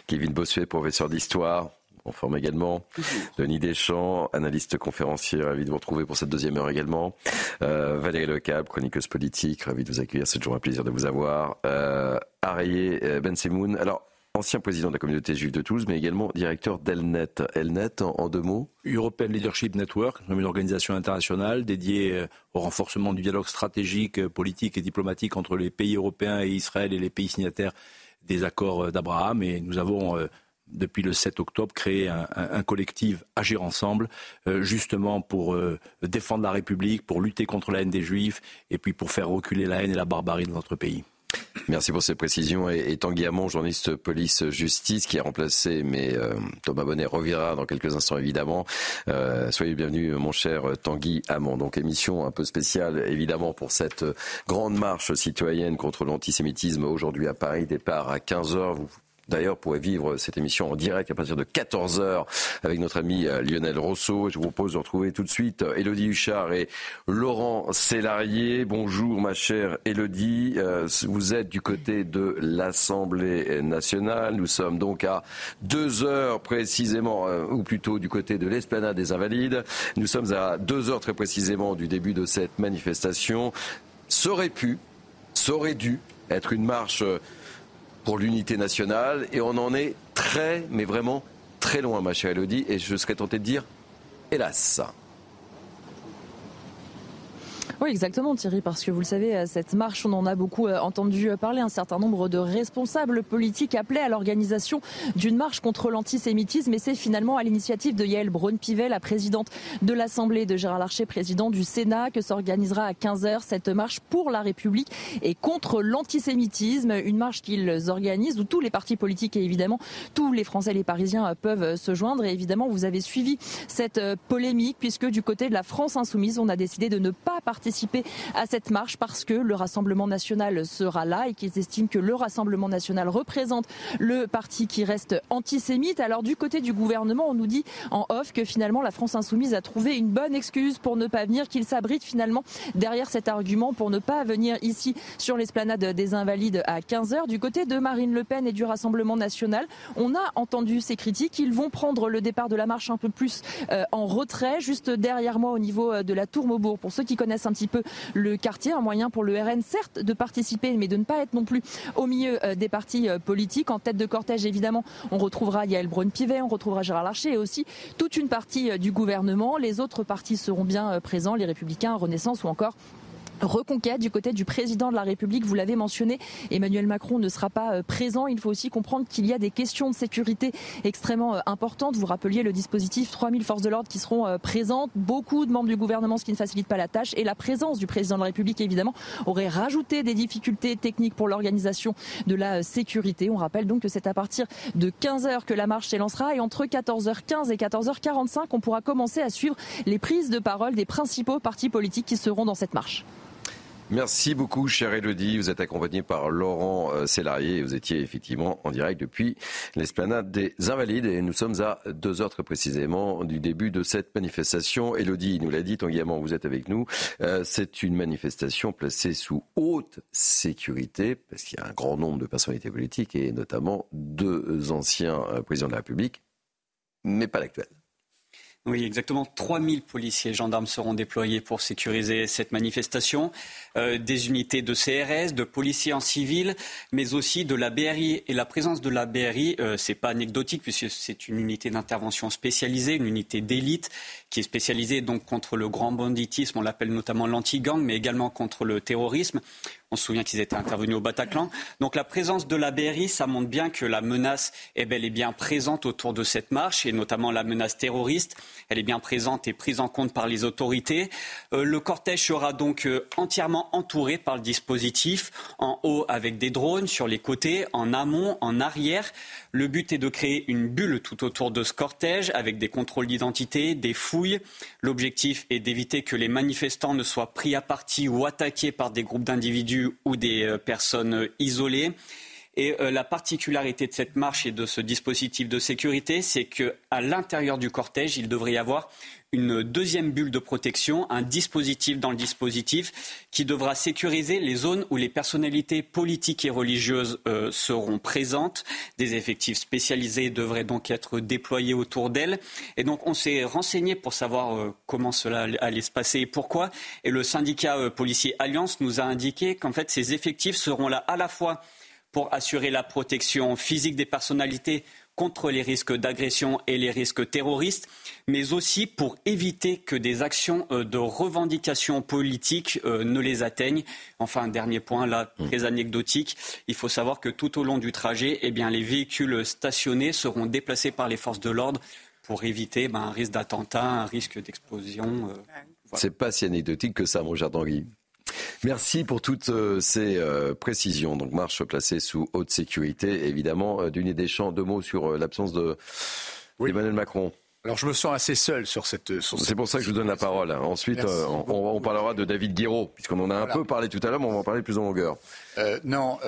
Kevin Bossuet, professeur d'histoire. En forme également. Denis Deschamps, analyste conférencier, ravi de vous retrouver pour cette deuxième heure également. Euh, Valérie Lecab, chroniqueuse politique, ravi de vous accueillir. C'est toujours un plaisir de vous avoir. Euh, Arié euh, Ben Semoun. Alors, ancien président de la communauté juive de Toulouse, mais également directeur d'Elnet. Elnet, en, deux mots European Leadership Network, une organisation internationale dédiée euh, au renforcement du dialogue stratégique, euh, politique et diplomatique entre les pays européens et Israël et les pays signataires des accords euh, d'Abraham. Et nous avons depuis le 7 octobre, créé un, collectif Agir ensemble, justement pour défendre la République, pour lutter contre la haine des Juifs, et puis pour faire reculer la haine et la barbarie dans notre pays. Merci pour ces précisions. Et, Tanguy Hamon, journaliste police-justice, qui a remplacé, mais euh, Thomas Bonnet reviendra dans quelques instants évidemment. Euh, soyez bienvenus, mon cher Tanguy Hamon. Donc émission un peu spéciale évidemment pour cette grande marche citoyenne contre l'antisémitisme aujourd'hui à Paris. Départ à 15h. Vous D'ailleurs, pourrait vivre cette émission en direct à partir de 14h avec notre ami euh, Lionel Rousseau. Je vous propose de retrouver tout de suite Elodie euh, Huchard et Laurent Sélarié. Bonjour ma chère Elodie. Euh, vous êtes du côté de l'Assemblée nationale. Nous sommes donc à deux heures précisément, ou plutôt du côté de l'esplanade des Invalides. Nous sommes à deux heures très précisément du début de cette manifestation. Ça aurait pu, ça aurait dû être une marche pour l'unité nationale et on en est très, mais vraiment très loin, ma chère Elodie, et je serais tenté de dire, hélas. Oui, exactement, Thierry, parce que vous le savez, cette marche, on en a beaucoup euh, entendu parler. Un certain nombre de responsables politiques appelaient à l'organisation d'une marche contre l'antisémitisme, et c'est finalement à l'initiative de Yael Braun-Pivet, la présidente de l'Assemblée, de Gérard Larcher, président du Sénat, que s'organisera à 15h cette marche pour la République et contre l'antisémitisme. Une marche qu'ils organisent où tous les partis politiques et évidemment tous les Français et les Parisiens peuvent se joindre. Et évidemment, vous avez suivi cette polémique puisque du côté de la France insoumise, on a décidé de ne pas participer à cette marche parce que le Rassemblement national sera là et qu'ils estiment que le Rassemblement national représente le parti qui reste antisémite. Alors du côté du gouvernement, on nous dit en off que finalement la France insoumise a trouvé une bonne excuse pour ne pas venir, qu'il s'abrite finalement derrière cet argument pour ne pas venir ici sur l'esplanade des Invalides à 15h. Du côté de Marine Le Pen et du Rassemblement national, on a entendu ces critiques. Ils vont prendre le départ de la marche un peu plus euh, en retrait, juste derrière moi au niveau euh, de la Tour Maubourg. Pour ceux qui connaissent un petit peu le quartier, un moyen pour le RN, certes, de participer, mais de ne pas être non plus au milieu euh, des partis politiques. En tête de cortège, évidemment, on retrouvera Yael Braun-Pivet, on retrouvera Gérard Larcher et aussi toute une partie du gouvernement. Les autres partis seront bien présents, les Républicains, Renaissance ou encore Reconquête du côté du président de la République, vous l'avez mentionné, Emmanuel Macron ne sera pas euh, présent. Il faut aussi comprendre qu'il y a des questions de sécurité extrêmement euh, importantes. Vous rappeliez le dispositif 3000 forces de l'ordre qui seront euh, présentes, beaucoup de membres du gouvernement, ce qui ne facilite pas la tâche. Et la présence du président de la République, évidemment, aurait rajouté des difficultés techniques pour l'organisation de la sécurité. On rappelle donc que c'est à partir de 15h que la marche s'élancera et entre 14h15 et 14h45, on pourra commencer à suivre les prises de parole des principaux partis politiques qui seront dans cette marche. Merci beaucoup, chère Elodie. Vous êtes accompagné par Laurent euh, Sélarié et vous étiez effectivement en direct depuis l'esplanade des Invalides. Et nous sommes à deux heures très précisément du début de cette manifestation. Elodie nous l'a dit, Tanguy vous êtes avec nous. Euh, c'est une manifestation placée sous haute sécurité parce qu'il y a un grand nombre de personnalités politiques et notamment deux anciens euh, présidents de la République, mais pas l'actuel. Oui, exactement. 3000 policiers et gendarmes seront déployés pour sécuriser cette manifestation. Euh, des unités de CRS, de policiers en civil, mais aussi de la BRI. Et la présence de la BRI, euh, c'est pas anecdotique puisque c'est une unité d'intervention spécialisée, une unité d'élite qui est spécialisée donc contre le grand banditisme. On l'appelle notamment l'anti-gang, mais également contre le terrorisme. On se souvient qu'ils étaient intervenus au Bataclan. Donc la présence de la BRI, ça montre bien que la menace est bel et bien présente autour de cette marche, et notamment la menace terroriste. Elle est bien présente et prise en compte par les autorités. Euh, le cortège sera donc euh, entièrement entouré par le dispositif, en haut avec des drones, sur les côtés, en amont, en arrière. Le but est de créer une bulle tout autour de ce cortège, avec des contrôles d'identité, des fouilles. L'objectif est d'éviter que les manifestants ne soient pris à partie ou attaqués par des groupes d'individus ou des euh, personnes isolées. Et euh, la particularité de cette marche et de ce dispositif de sécurité, c'est qu'à l'intérieur du cortège, il devrait y avoir une deuxième bulle de protection, un dispositif dans le dispositif qui devra sécuriser les zones où les personnalités politiques et religieuses euh, seront présentes. Des effectifs spécialisés devraient donc être déployés autour d'elles. On s'est renseigné pour savoir euh, comment cela allait se passer et pourquoi. Et le syndicat policier Alliance nous a indiqué qu'en fait ces effectifs seront là à la fois pour assurer la protection physique des personnalités contre les risques d'agression et les risques terroristes, mais aussi pour éviter que des actions euh, de revendication politique euh, ne les atteignent. Enfin, un dernier point, là, mmh. très anecdotique, il faut savoir que tout au long du trajet, eh bien, les véhicules stationnés seront déplacés par les forces de l'ordre pour éviter ben, un risque d'attentat, un risque d'explosion. Euh, C'est pas si anecdotique que ça, mon cher Tanguy. Merci pour toutes euh, ces euh, précisions. Donc marche placée sous haute sécurité, évidemment. Euh, Denis Deschamps, deux mots sur l'absence de Emmanuel Macron. Alors je me sens assez seul sur cette. c'est pour ça que je vous donne la parole. Ensuite, on, parlera de David Guiraud, puisqu'on en a un peu parlé tout à l'heure, mais on va en parler plus en longueur. non,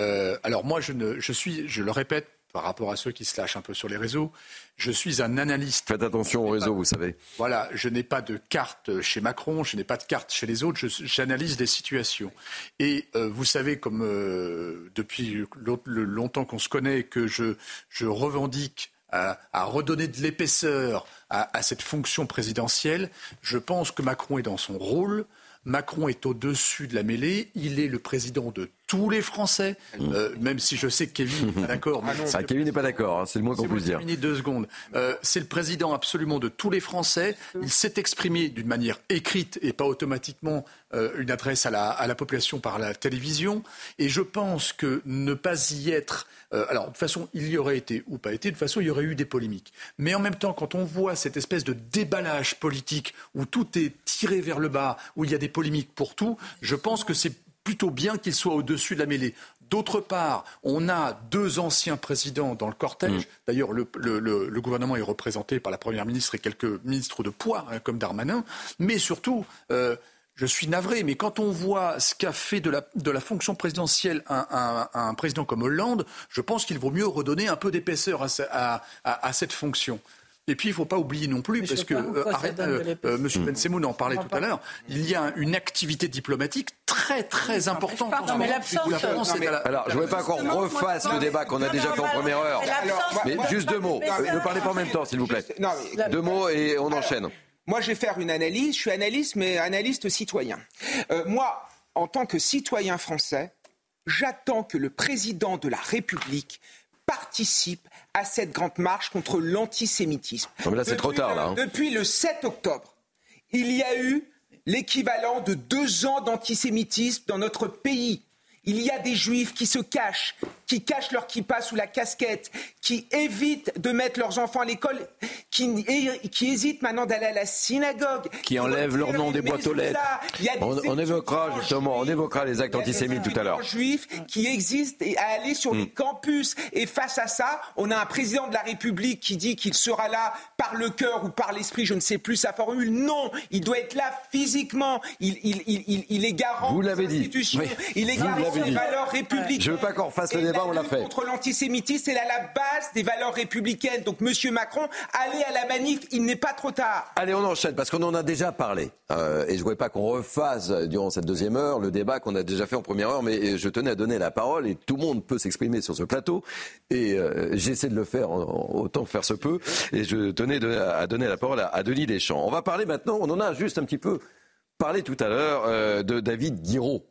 alors moi je, ne, je suis, je le répète, par rapport à ceux qui se lâchent un peu sur les réseaux. Je suis un analyste. Faites attention aux réseaux, vous savez. Voilà, je n'ai pas de carte chez Macron, je n'ai pas de carte chez les autres, j'analyse des situations. Et euh, vous savez, comme euh, depuis longtemps qu'on se connaît, que je, je revendique à, redonner de l'épaisseur à, à cette fonction présidentielle, je pense que Macron est dans son rôle. Macron est au-dessus de la mêlée, il est le président de tous les Français, euh, même si je sais que Kevin n'est pas d'accord. Ah, Kevin n'est pas d'accord, hein, c'est le moins qu'on puisse dire. deux secondes. Euh, c'est le président absolument de tous les Français. Il s'est exprimé d'une manière écrite et pas automatiquement euh, une adresse à la, à la, population par la télévision. Et je pense que ne pas y être. alors, de toute façon, il y aurait été ou pas été, de toute façon, il y aurait eu des polémiques. Mais en même temps, quand on voit cette espèce de déballage politique où tout est tiré vers le bas, où il y a des polémiques pour tout, je pense que c'est plutôt bien qu'il soit au-dessus de la mêlée. D'autre part, on a deux anciens présidents dans le cortège. Mm. D'ailleurs, le, gouvernement est représenté par la Première ministre et quelques ministres de poids, hein, comme Darmanin. Mais surtout, euh, je suis navré, mais quand on voit ce qu'a fait de la, fonction présidentielle un, président comme Hollande, je pense qu'il vaut mieux redonner un peu d'épaisseur à, cette fonction. Et puis, il ne faut pas oublier non plus, parce que, euh, arrête, euh, euh, M. Ben Semoun en parlait tout à l'heure, il y a une activité diplomatique très, très importante en ce Alors, je ne voudrais pas qu'on refasse le débat qu'on a déjà fait en première heure. Mais juste deux mots. Ne parlez pas en même temps, s'il vous plaît. Deux mots et on enchaîne. Moi, je vais faire une analyse. Je suis analyste, mais analyste citoyen. moi, en tant que citoyen français, j'attends que le président de la République participe à cette grande marche contre l'antisémitisme. là, c'est trop tard, là. Hein. Depuis le 7 octobre, il y a eu l'équivalent de deux ans d'antisémitisme dans notre pays. Il y a des juifs qui se cachent, qui cachent leur kippa sous la casquette, qui évitent de mettre leurs enfants à l'école, qui, qui hésitent maintenant d'aller à la synagogue. Qui enlèvent leur nom des boîtes aux lettres. On, évoquera justement, on évoquera les actes antisémites tout à l'heure. juifs qui existent et à aller sur les hmm. campus. Et face à ça, on a un président de la République qui dit qu'il sera là par le cœur ou par l'esprit, je ne sais plus sa formule. Non, il doit être là physiquement. Il, il, il, il est garant Vous l'avez dit. Il est garant républicaines. Je veux pas qu'on refasse le débat Contre l'antisémitisme, c'est à la base des valeurs républicaines. Donc, Monsieur Macron, allez à la manif, il n'est pas trop tard. Allez, on enchaîne, parce qu'on en a déjà parlé. Euh, et je ne voulais pas qu'on refasse, durant cette deuxième heure, le débat qu'on a déjà fait en première heure, mais je tenais à donner la parole, et tout le monde peut s'exprimer sur ce plateau. Et euh, j'essaie de le faire autant faire se peut. Et je tenais à donner la parole à, Denis Deschamps. On va parler maintenant, on en a juste un petit peu parlé tout à l'heure, euh, de David Guiraud.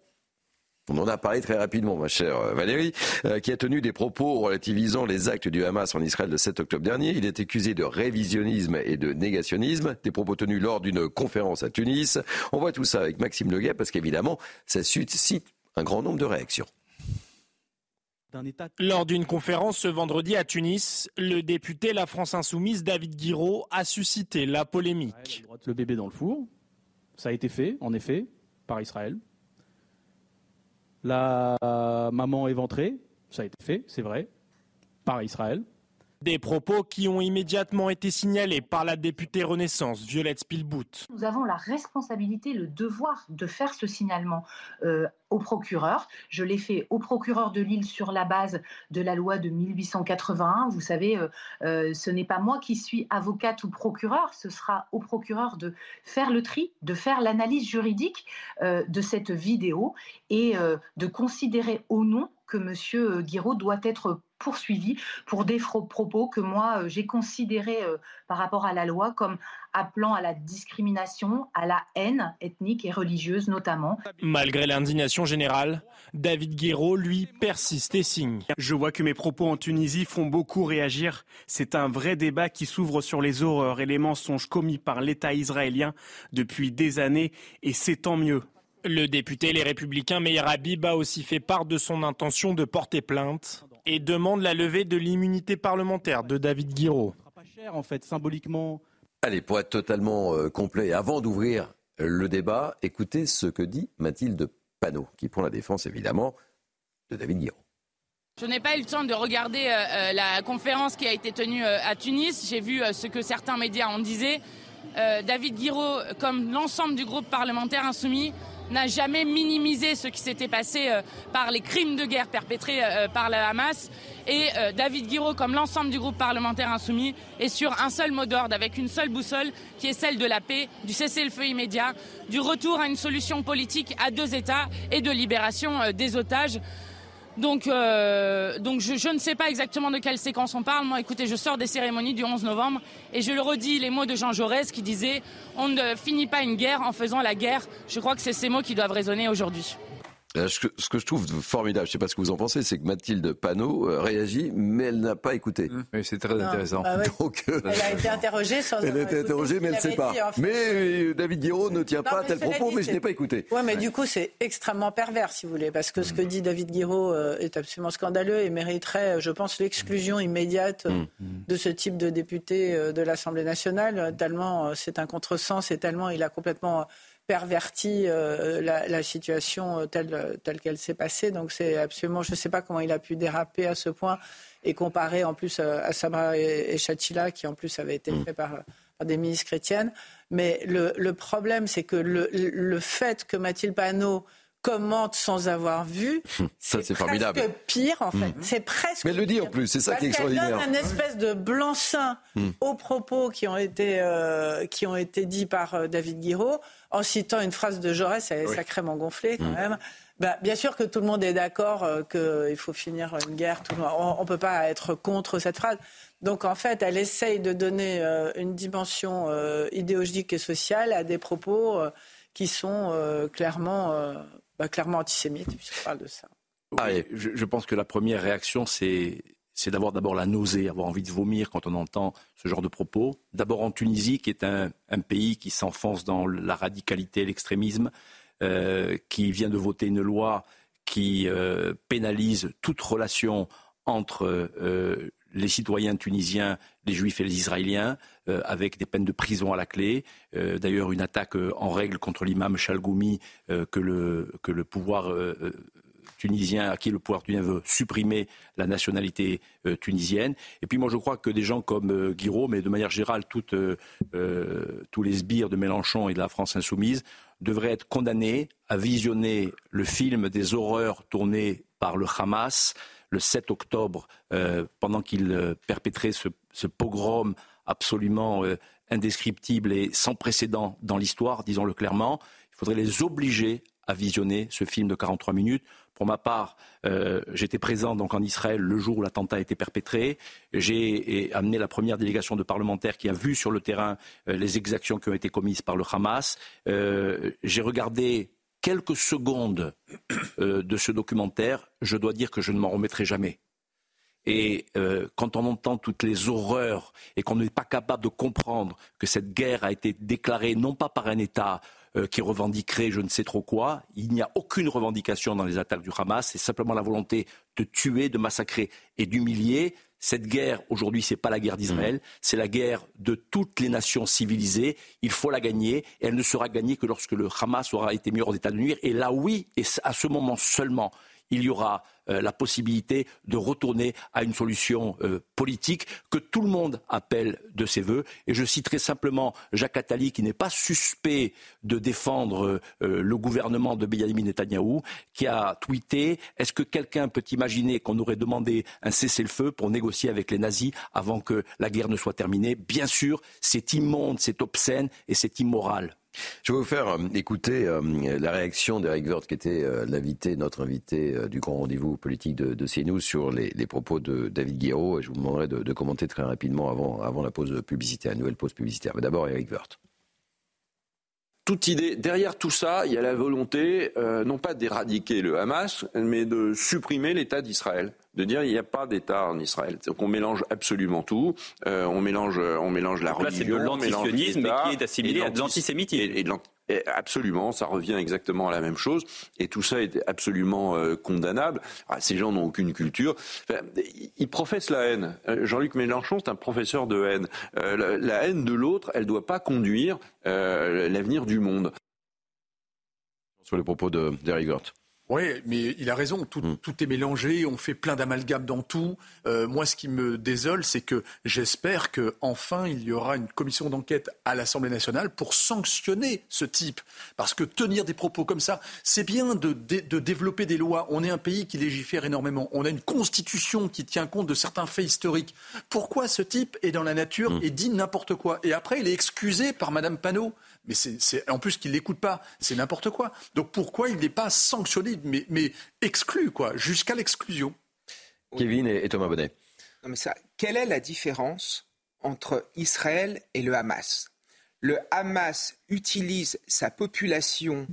On en a parlé très rapidement, ma chère euh, Valérie, euh, qui a tenu des propos relativisant les actes du Hamas en Israël le 7 octobre dernier. Il est accusé de révisionnisme et de négationnisme, des propos tenus lors d'une conférence à Tunis. On voit tout ça avec Maxime Leguet parce qu'évidemment, ça suscite un grand nombre de réactions. Lors d'une conférence ce vendredi à Tunis, le député La France Insoumise David Guiraud a suscité la polémique. Le bébé dans le four, ça a été fait, en effet, par Israël. La maman éventrée, ça a été fait, c'est vrai, par Israël. Des propos qui ont immédiatement été signalés par la députée Renaissance, Violette Spielbout. Nous avons la responsabilité, le devoir de faire ce signalement euh, au procureur. Je l'ai fait au procureur de Lille sur la base de la loi de 1881. Vous savez, euh, euh, ce n'est pas moi qui suis avocate ou procureur, ce sera au procureur de faire le tri, de faire l'analyse juridique de cette vidéo et de considérer au nom que M. Guiraud doit être poursuivi pour des propos que moi euh, j'ai considérés euh, par rapport à la loi comme appelant à la discrimination, à la haine ethnique et religieuse notamment. Malgré l'indignation générale, David Guéraud, lui, persiste et signe. Je vois que mes propos en Tunisie font beaucoup réagir. C'est un vrai débat qui s'ouvre sur les horreurs et les mensonges commis par l'État israélien depuis des années et c'est tant mieux. Le député Les Républicains Meir Habib a aussi fait part de son intention de porter plainte et demande la levée de l'immunité parlementaire de David Guiraud. en fait, symboliquement. Allez, pour être totalement euh, complet, avant d'ouvrir le débat, écoutez ce que dit Mathilde Panot, qui prend la défense évidemment de David Guiraud. Je n'ai pas eu le temps de regarder euh, euh, la conférence qui a été tenue à Tunis. J'ai vu ce que certains médias en disaient. David Guiraud, comme l'ensemble du groupe parlementaire insoumis, n'a jamais minimisé ce qui s'était passé euh, par les crimes de guerre perpétrés euh, par la Hamas. Et euh, David Guiraud, comme l'ensemble du groupe parlementaire insoumis, est sur un seul mot d'ordre, avec une seule boussole, qui est celle de la paix, du cessez-le-feu immédiat, du retour à une solution politique à deux États et de libération des otages. Donc, euh, je, ne sais pas exactement de quelle séquence on parle. Moi, écoutez, je sors des cérémonies du 11 novembre et je le redis les mots de Jean Jaurès qui disait On ne finit pas une guerre en faisant la guerre. Je crois que c'est ces mots qui doivent résonner aujourd'hui. Euh, ce que, je trouve formidable, je ne sais pas ce que vous en pensez, c'est que Mathilde Panot euh, réagit, mais elle n'a pas écouté. Mmh. Oui, c'est très intéressant. Bah elle a été interrogée sans Elle a été interrogée, mais elle ne sait pas. mais David Guiraud ne tient pas à tel propos, mais je n'ai pas écouté. Oui, mais du coup, c'est extrêmement pervers, si vous voulez, parce que ce que dit David Guiraud est absolument scandaleux et mériterait, je pense, l'exclusion immédiate mmh. de ce type de député de l'Assemblée nationale, tellement c'est un contresens et tellement il a complètement perverti euh, la, situation euh, telle, telle qu'elle s'est passée. Donc c'est absolument, je ne sais pas comment il a pu déraper à ce point et comparer en plus euh, à Sabra et, Chachila, qui en plus avaient été mm. faits par, des ministres chrétiennes. Mais le, problème, c'est que le, fait que Mathilde Panot commente sans avoir vu, ça c'est formidable. pire en fait. Mm. C'est presque. Mais elle le dit en plus, c'est ça qui est extraordinaire. Elle donne un espèce de blanc-seing mm. aux propos qui ont été qui ont été dits par David Guiraud en citant une phrase de Jaurès, elle est sacrément gonflée quand mm. même. Bah, bien sûr que tout le monde est d'accord euh, qu'il faut finir une guerre. on ne peut pas être contre cette phrase. Donc en fait, elle essaye de donner euh, une dimension euh, idéologique et sociale à des propos qui sont clairement, bah, clairement antisémites, puisqu'on parle de ça. Ah, je, pense que la première réaction, c'est c'est d'avoir d'abord la nausée, avoir envie de vomir quand on entend ce genre de propos. D'abord en Tunisie, qui est un, pays qui s'enfonce dans la radicalité l'extrémisme, euh, qui vient de voter une loi qui euh, pénalise toute relation entre euh, les citoyens tunisiens, les juifs et les israéliens, avec des peines de prison à la clé. D'ailleurs, une attaque en règle contre l'imam Chalgoumi que, le, que le pouvoir tunisien à qui le pouvoir tunisien veut supprimer la nationalité euh, tunisienne. Et puis moi je crois que des gens comme euh, Guiraud, mais de manière générale euh, tous les sbires de Mélenchon et de la France insoumise, devraient être condamnés à visionner le film des horreurs tournées par le Hamas le 7 octobre, pendant qu'il perpétrait ce, ce, pogrom absolument indescriptible et sans précédent dans l'histoire, disons-le clairement. Il faudrait les obliger à visionner ce film de 43 minutes pour ma part, euh, j'étais présent donc en Israël le jour où l'attentat a été perpétré. J'ai amené la première délégation de parlementaires qui a vu sur le terrain euh, les exactions qui ont été commises par le Hamas. Euh, j'ai regardé quelques secondes de ce documentaire. Je dois dire que je ne m'en remettrai jamais. Et quand on entend toutes les horreurs et qu'on n'est pas capable de comprendre que cette guerre a été déclarée non pas par un État euh, qui revendiquerait je ne sais trop quoi. Il n'y a aucune revendication dans les attaques du Hamas. C'est simplement la volonté de tuer, de massacrer et d'humilier. Cette guerre, aujourd'hui, ce n'est pas la guerre d'Israël, mmh. c'est la guerre de toutes les nations civilisées. Il faut la gagner. Et elle ne sera gagnée que lorsque le Hamas aura été mis hors d'état de nuire. Et là, oui, et à ce moment seulement, il y aura euh, la possibilité de retourner à une solution euh, politique que tout le monde appelle de ses voeux. Et je citerai simplement Jacques Attali, qui n'est pas suspect de défendre euh, le gouvernement de Benjamin Netanyahou, qui a tweeté Est-ce que quelqu'un peut imaginer qu'on aurait demandé un cessez-le-feu pour négocier avec les nazis avant que la guerre ne soit terminée? Bien sûr, c'est immonde, c'est obscène et c'est immoral. Je vais vous faire euh, écouter euh, la réaction d'Eric Woerth, qui était euh, l'invité, notre invité du grand rendez-vous politique de, de CNews, sur les, propos de David Guiraud. Et je vous demanderai de, commenter très rapidement avant, la pause publicitaire, la nouvelle pause publicitaire. Mais d'abord, Eric Woerth toute idée, derrière tout ça, il y a la volonté, non pas d'éradiquer le Hamas, mais de supprimer l'État d'Israël de dire il n'y a pas d'État en Israël. Donc on mélange absolument tout. Euh, on mélange, on mélange la religion. c'est de l'antisionisme qui est assimilé à de l'antisémitisme. absolument, ça revient exactement à la même chose. Et tout ça est absolument euh, condamnable. Ah, ces gens n'ont aucune culture. ils professent la haine. Euh, Jean-Luc Mélenchon, c'est un professeur de haine. la, haine de l'autre, elle ne doit pas conduire l'avenir du monde. Sur les propos de Derry oui, mais il a raison. Hmm. Tout, est mélangé. On fait plein d'amalgames dans tout. Euh, moi, ce qui me désole, c'est que j'espère qu'enfin il y aura une commission d'enquête à l'Assemblée nationale pour sanctionner ce type. Parce que tenir des propos comme ça, c'est bien de, développer des lois. On est un pays qui légifère énormément. On a une constitution qui tient compte de certains faits historiques. Pourquoi ce type est dans la nature hmm. et dit n'importe quoi? Et après, il est excusé par Madame Panot mais c'est en plus qu'il l'écoute pas, c'est n'importe quoi. Donc pourquoi il n'est pas sanctionné, mais, mais exclu, quoi, jusqu'à l'exclusion? Kevin et, Thomas Bonnet. Non mais ça, quelle est la différence entre Israël et le Hamas? Le Hamas utilise sa population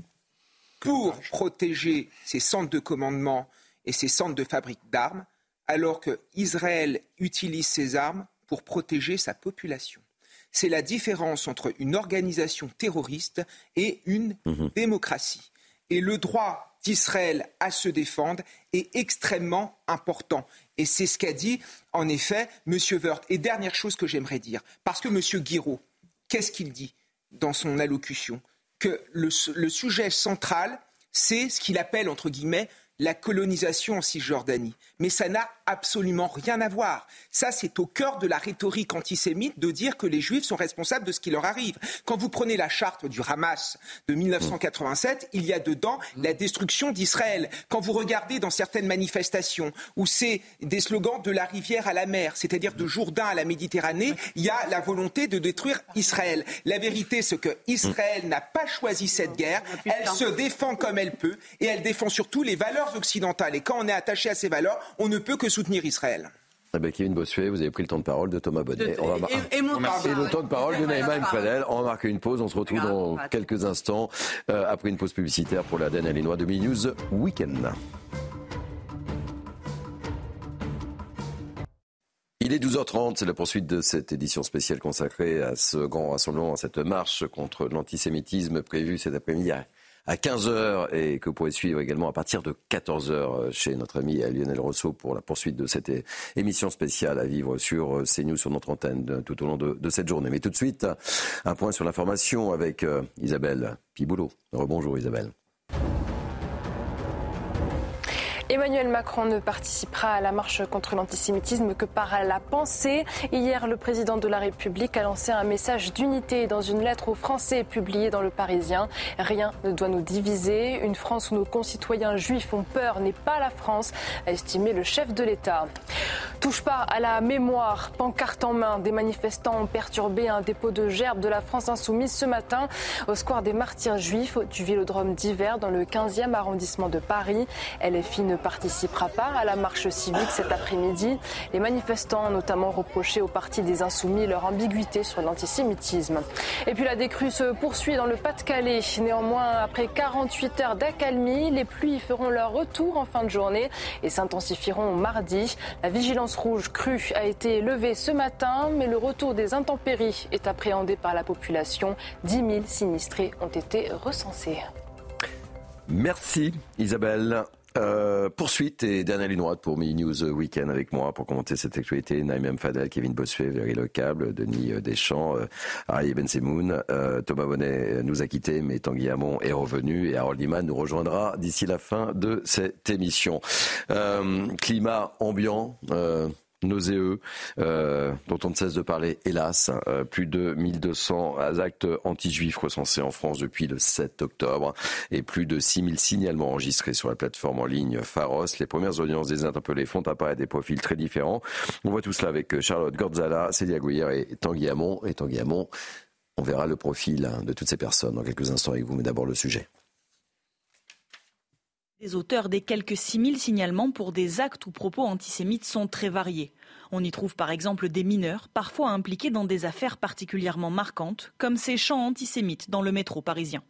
pour protéger ses centres de commandement et ses centres de fabrique d'armes, alors qu'Israël utilise ses armes pour protéger sa population. C'est la différence entre une organisation terroriste et une mhm. démocratie. Et le droit d'Israël à se défendre est extrêmement important. Et c'est ce qu'a dit, en effet, M. Wörth. Et dernière chose que j'aimerais dire, parce que M. Guiraud, qu'est-ce qu'il dit dans son allocution? Que le, le sujet central, c'est ce qu'il appelle, entre guillemets, la colonisation en Cisjordanie. Mais ça n'a absolument rien à voir. Ça, c'est au cœur de la rhétorique antisémite de dire que les Juifs sont responsables de ce qui leur arrive. Quand vous prenez la charte du Hamas de 1987, il y a dedans la destruction d'Israël. Quand vous regardez dans certaines manifestations où c'est des slogans de la rivière à la mer, c'est-à-dire de Jourdain à la Méditerranée, il y a la volonté de détruire Israël. La vérité, c'est que Israël n'a pas choisi cette guerre. Elle se défend comme elle peut et elle défend surtout les valeurs occidentales. Et quand on est attaché à ces valeurs, on ne peut que soutenir Israël. Eh ben, Kevin Bossuet, vous avez pris le temps de parole de Thomas Bonnet. on va et, le temps de parole de Naïma Mfadel. On va marquer une pause. On se retrouve dans quelques instants euh, après une pause publicitaire pour la dernière Noix de News Weekend. Il est 12h30, c'est la poursuite de cette édition spéciale consacrée à ce grand rassemblement, à cette marche contre l'antisémitisme prévue cet après-midi à 15h et que vous pourrez suivre également à partir de 14h euh, chez notre ami Lionel Rousseau pour la poursuite de cette émission spéciale à vivre sur euh, CNews, sur notre antenne euh, tout au long de, de cette journée. Mais tout de suite, un point sur l'information avec Isabelle Piboulot. Rebonjour Isabelle. Emmanuel Macron ne participera à la marche contre l'antisémitisme que par la pensée. Hier, le président de la République a lancé un message d'unité dans une lettre aux Français publiée dans le Parisien. Rien ne doit nous diviser. Une France où nos concitoyens juifs ont peur n'est pas la France, a estimé le chef de l'État. Touche pas à la mémoire. Pancarte en main, des manifestants ont perturbé un dépôt de gerbes de la France insoumise ce matin au square des martyrs juifs du Vélodrome d'hiver dans le 15e arrondissement de Paris. LFI ne participera pas à la marche civique cet après-midi. Les manifestants ont notamment reproché au Parti des Insoumis leur ambiguïté sur l'antisémitisme. Et puis la décrue se poursuit dans le Pas-de-Calais. Néanmoins, après 48 heures d'accalmie, les pluies feront leur retour en fin de journée et s'intensifieront mardi. La vigilance rouge crue a été levée ce matin, mais le retour des intempéries est appréhendé par la population. 10 000 sinistrés ont été recensés. Merci Isabelle. Euh, poursuite et dernière ligne droite pour Mini News Weekend avec moi pour commenter cette actualité. Naïm Fadel, Kevin Bossuet, Véry Lecable, Denis euh, Deschamps, euh, Ari Bensemoun. Euh, Thomas Bonnet nous a quittés, mais Tanguy Hamon est revenu et Harold Liman nous rejoindra d'ici la fin de cette émission. climat ambiant nauséeux, euh, dont on ne cesse de parler, hélas. Euh, plus de 1200 actes anti-juifs recensés en France depuis le 7 octobre et plus de 6000 signalements enregistrés sur la plateforme en ligne Pharos. Les premières audiences des interpellés font apparaître des profils très différents. On voit tout cela avec Charlotte Gordzala, Célia Gouillère et Tanguy Hamon. Et Tanguy Hamon, on verra le profil de toutes ces personnes dans quelques instants avec vous, mais d'abord le sujet. Les auteurs des quelques 6000 signalements pour des actes ou propos antisémites sont très variés. On y trouve par exemple des mineurs, parfois impliqués dans des affaires particulièrement marquantes, comme ces chants antisémites dans le métro parisien.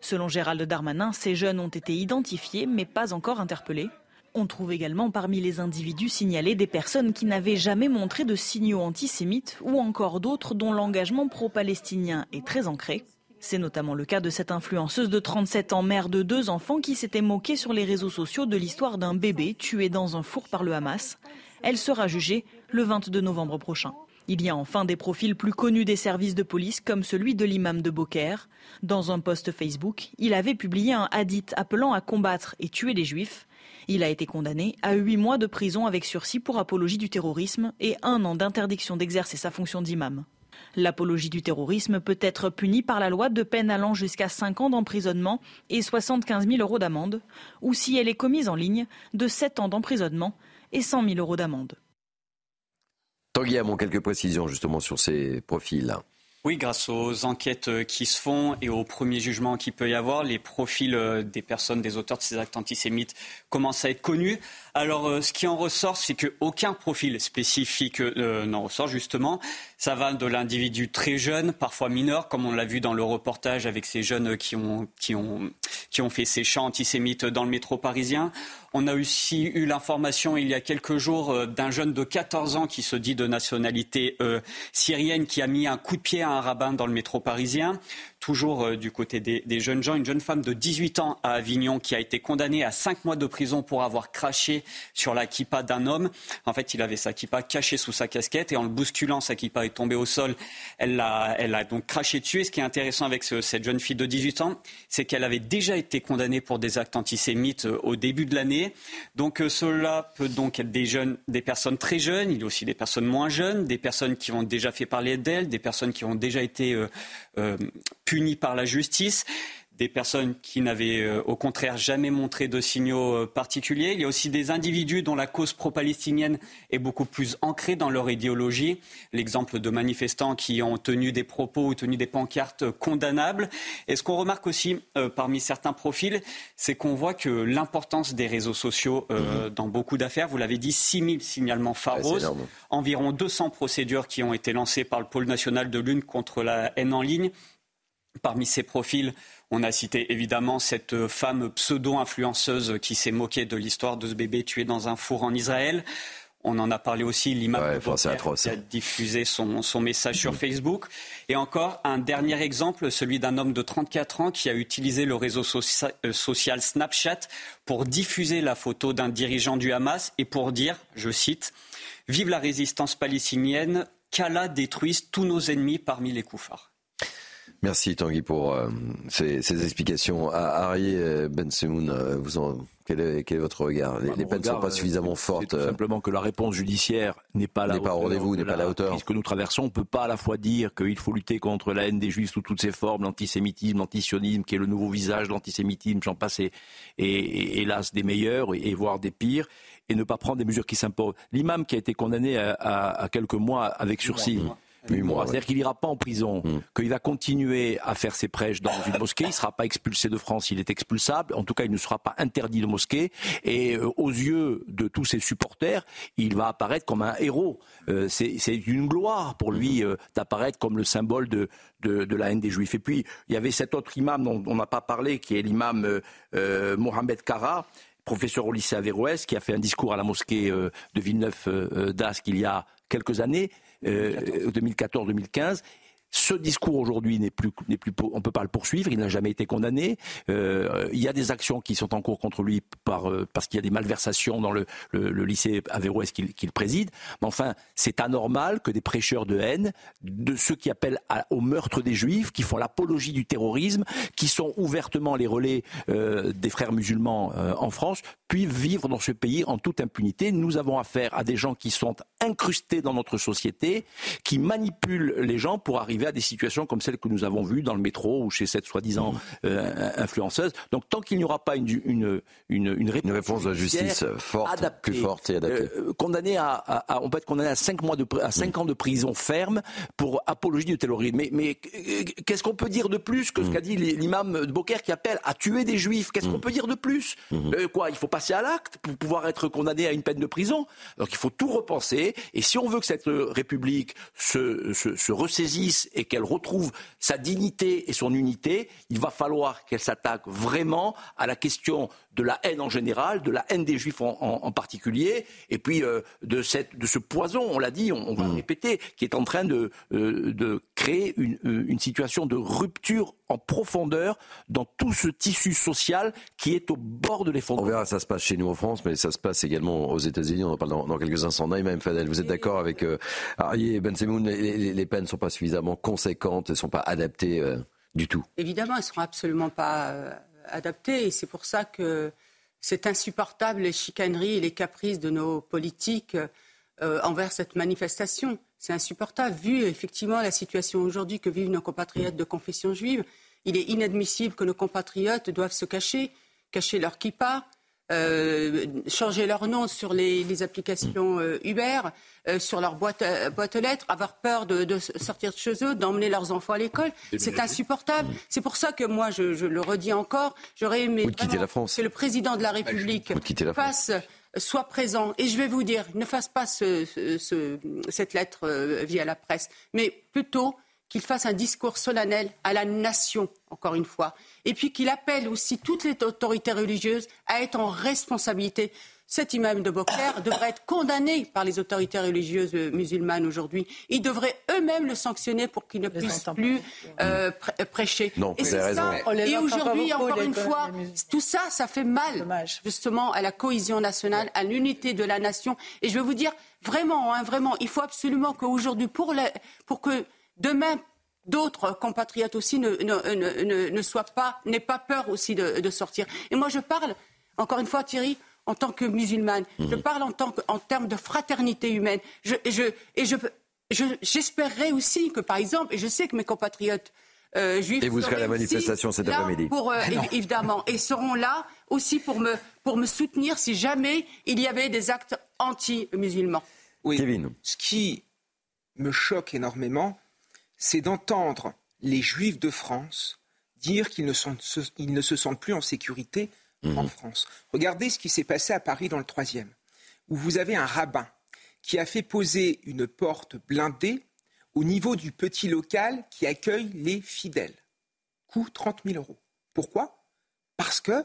Selon Gérald Darmanin, ces jeunes ont été identifiés mais pas encore interpellés. On trouve également parmi les individus signalés des personnes qui n'avaient jamais montré de signaux antisémites ou encore d'autres dont l'engagement pro-palestinien est très ancré. C'est notamment le cas de cette influenceuse de 37 ans, mère de deux enfants, qui s'était moquée sur les réseaux sociaux de l'histoire d'un bébé tué dans un four par le Hamas. Elle sera jugée le 22 novembre prochain. Il y a enfin des profils plus connus des services de police, comme celui de l'imam de Beaucaire. Dans un post Facebook, il avait publié un hadith appelant à combattre et tuer les juifs. Il a été condamné à huit mois de prison avec sursis pour apologie du terrorisme et un an d'interdiction d'exercer sa fonction d'imam. L'apologie du terrorisme peut être punie par la loi de peine allant jusqu'à 5 ans d'emprisonnement et 75 000 euros d'amende, ou si elle est commise en ligne, de 7 ans d'emprisonnement et 100 000 euros d'amende. Tanguy quelques précisions justement sur ces profils. Oui, grâce aux enquêtes euh, qui se font et aux premiers jugements qu'il peut y avoir, les profils euh, des personnes, des auteurs de ces actes antisémites commencent à être connus. Alors, euh, ce qui en ressort, c'est qu'aucun profil spécifique n'en ressort, justement. Ça va de l'individu très jeune, parfois mineur, comme on l'a vu dans le reportage avec ces jeunes qui ont, qui ont, qui ont fait ces chants antisémites dans le métro parisien. On a aussi eu l'information il y a quelques jours d'un jeune de 14 ans qui se dit de nationalité syrienne qui a mis un coup de pied à un rabbin dans le métro parisien. Toujours euh, du côté des, jeunes gens, une jeune femme de 18 ans à Avignon qui a été condamnée à 5 mois de prison pour avoir craché sur la kippa d'un homme. En fait, il avait sa kippa cachée sous sa casquette et en le bousculant, sa kippa est tombée au sol. Elle l'a, elle a donc craché dessus. Et ce qui est intéressant avec cette jeune fille de 18 ans, c'est qu'elle avait déjà été condamnée pour des actes antisémites euh, au début de l'année. Donc euh, cela peut donc être des jeunes, des personnes très jeunes. Il y a aussi des personnes moins jeunes, des personnes qui ont déjà fait parler d'elles, des personnes qui ont déjà été punis par la justice des personnes qui n'avaient euh, au contraire jamais montré de signaux euh, particuliers. Il y a aussi des individus dont la cause pro-palestinienne est beaucoup plus ancrée dans leur idéologie. L'exemple de manifestants qui ont tenu des propos ou tenu des pancartes condamnables. Et ce qu'on remarque aussi euh, parmi certains profils, c'est qu'on voit que l'importance des réseaux sociaux mhm. dans beaucoup d'affaires, vous l'avez dit, 6 000 signalements pharos, environ 200 procédures qui ont été lancées par le pôle national de l'une contre la haine en ligne. Parmi ces profils, on a cité évidemment cette femme pseudo-influenceuse qui s'est moquée de l'histoire de ce bébé tué dans un four en Israël. On en a parlé aussi, l'imam ouais, qui a diffusé son, message sur Facebook. Et encore un dernier exemple, celui d'un homme de 34 ans qui a utilisé le réseau euh, social Snapchat pour diffuser la photo d'un dirigeant du Hamas et pour dire, je cite, Vive la résistance palestinienne, qu'Allah détruise tous nos ennemis parmi les koufars. Merci Tanguy pour euh, ces, explications. Harry Ben Semoun, euh, vous en, quel, est, votre regard? Les, peines ne sont pas euh, suffisamment fortes. Tout simplement que la réponse judiciaire n'est pas là. N'est pas au rendez-vous, n'est pas à la hauteur. Ce que nous traversons, on ne peut pas à la fois dire qu'il faut lutter contre la haine des juifs sous toutes ses formes, l'antisémitisme, l'antisionisme, qui est le nouveau visage de l'antisémitisme, j'en passe, et, hélas des meilleurs, et, voire des pires, et ne pas prendre des mesures qui s'imposent. L'imam qui a été condamné à, quelques mois avec sursis. C'est-à-dire qu'il n'ira pas en prison, mm. qu'il va continuer à faire ses prêches dans une mosquée, il ne sera pas expulsé de France, il est expulsable, en tout cas il ne sera pas interdit de mosquée, et euh, aux yeux de tous ses supporters, il va apparaître comme un héros. Euh, c'est une gloire pour lui euh, d'apparaître comme le symbole de, de, la haine des juifs. Et puis il y avait cet autre imam dont on n'a pas parlé, qui est l'imam Mohamed Kara, professeur au lycée Averroès, qui a fait un discours à la mosquée de Villeneuve d'Ascq il y a quelques années, 2014-2015. Euh, ce discours aujourd'hui n'est plus, n'est plus, peut pas le poursuivre. Il n'a jamais été condamné. Euh, il y a des actions qui sont en cours contre lui euh, parce qu'il y a des malversations dans le, lycée Averroès qu'il, préside. Mais enfin, c'est anormal que des prêcheurs de haine, de ceux qui appellent au meurtre des juifs, qui font l'apologie du terrorisme, qui sont ouvertement les relais des frères musulmans en France, puissent vivre dans ce pays en toute impunité. Nous avons affaire à des gens qui sont incrustés dans notre société, qui manipulent les gens pour arriver à des situations comme celles que nous avons vues dans le métro ou chez cette soi-disant euh, influenceuse. Donc tant qu'il n'y aura pas une, une, une, réponse, de la justice forte, plus forte et adaptée. Euh, condamné à, on peut être condamné à 5 mois de à cinq ans de prison ferme pour apologie du terrorisme. Mais, mais qu'est-ce qu'on peut dire de plus que ce mm. qu'a dit l'imam de Beaucaire qui appelle à tuer des juifs? Qu'est-ce qu'on peut dire de plus? Euh, Quoi Il faut passer à l'acte pour pouvoir être condamné à une peine de prison? Donc il faut tout repenser. Et si on veut que cette République se, se, se ressaisisse et qu'elle retrouve sa dignité et son unité, il va falloir qu'elle s'attaque vraiment à la question de la haine en général, de la haine des juifs en, particulier, et puis euh, de, cette, de ce poison, on l'a dit, on, va le mm. répéter, qui est en train de, euh, de créer une, euh, une, situation de rupture en profondeur dans tout ce tissu social qui est au bord de l'effondrement. On verra, ça se passe chez nous en France, mais ça se passe également aux États-Unis. On en parle dans, quelques instants. Naïma Fadel, vous êtes d'accord avec euh, Arié et Ben Semoun les, les, peines ne sont pas suffisamment conséquentes, elles ne sont pas adaptées du tout? Évidemment, elles ne seront absolument pas Et c'est pour ça que c'est insupportable les chicaneries et les caprices de nos politiques euh, envers cette manifestation. C'est insupportable. Vu effectivement la situation aujourd'hui que vivent nos compatriotes de confession juive, il est inadmissible que nos compatriotes doivent se cacher, cacher leur kippa, changer leur nom sur les, applications Uber, sur leur boîte, boîte aux lettres, avoir peur de, sortir de chez eux, d'emmener leurs enfants à l'école. C'est insupportable. C'est pour ça que moi, je, le redis encore, j'aurais aimé que le président de la République fasse soit présent. Et je vais vous dire, ne fasse pas cette lettre via la presse, mais plutôt qu'il fasse un discours solennel à la nation, encore une fois, et puis qu'il appelle aussi toutes les autorités religieuses à être en responsabilité. Cet imam de Beauclerc devrait être condamné par les autorités religieuses musulmanes aujourd'hui. Ils devraient eux-mêmes le sanctionner pour qu'il ne puisse plus euh, prêcher. Non, et c'est ça. Et aujourd'hui, encore une fois, tout ça, ça fait mal, justement, à la cohésion nationale, à l'unité de la nation. Et je veux vous dire, vraiment, hein, vraiment, il faut absolument qu'aujourd'hui, pour, pour que demain, d'autres compatriotes aussi ne, ne, soient pas, n'aient pas peur aussi de, sortir. Et moi, je parle, encore une fois, Thierry, en tant que musulmane, je mhm. parle en, tant que, en termes de fraternité humaine. Je, et je, et je, j'espérerais aussi que, par exemple, et je sais que mes compatriotes euh, juifs. Et vous serez à la manifestation cet après-midi. Pour, euh, évidemment. Et seront là aussi pour me, pour me soutenir si jamais il y avait des actes anti-musulmans. Oui. Kevin. Ce qui me choque énormément, c'est d'entendre les Juifs de France dire qu'ils ne, se sentent plus en sécurité en mhm. France. Regardez ce qui s'est passé à Paris dans le troisième, où vous avez un rabbin qui a fait poser une porte blindée au niveau du petit local qui accueille les fidèles. Coût 30 000 euros. Pourquoi? Parce que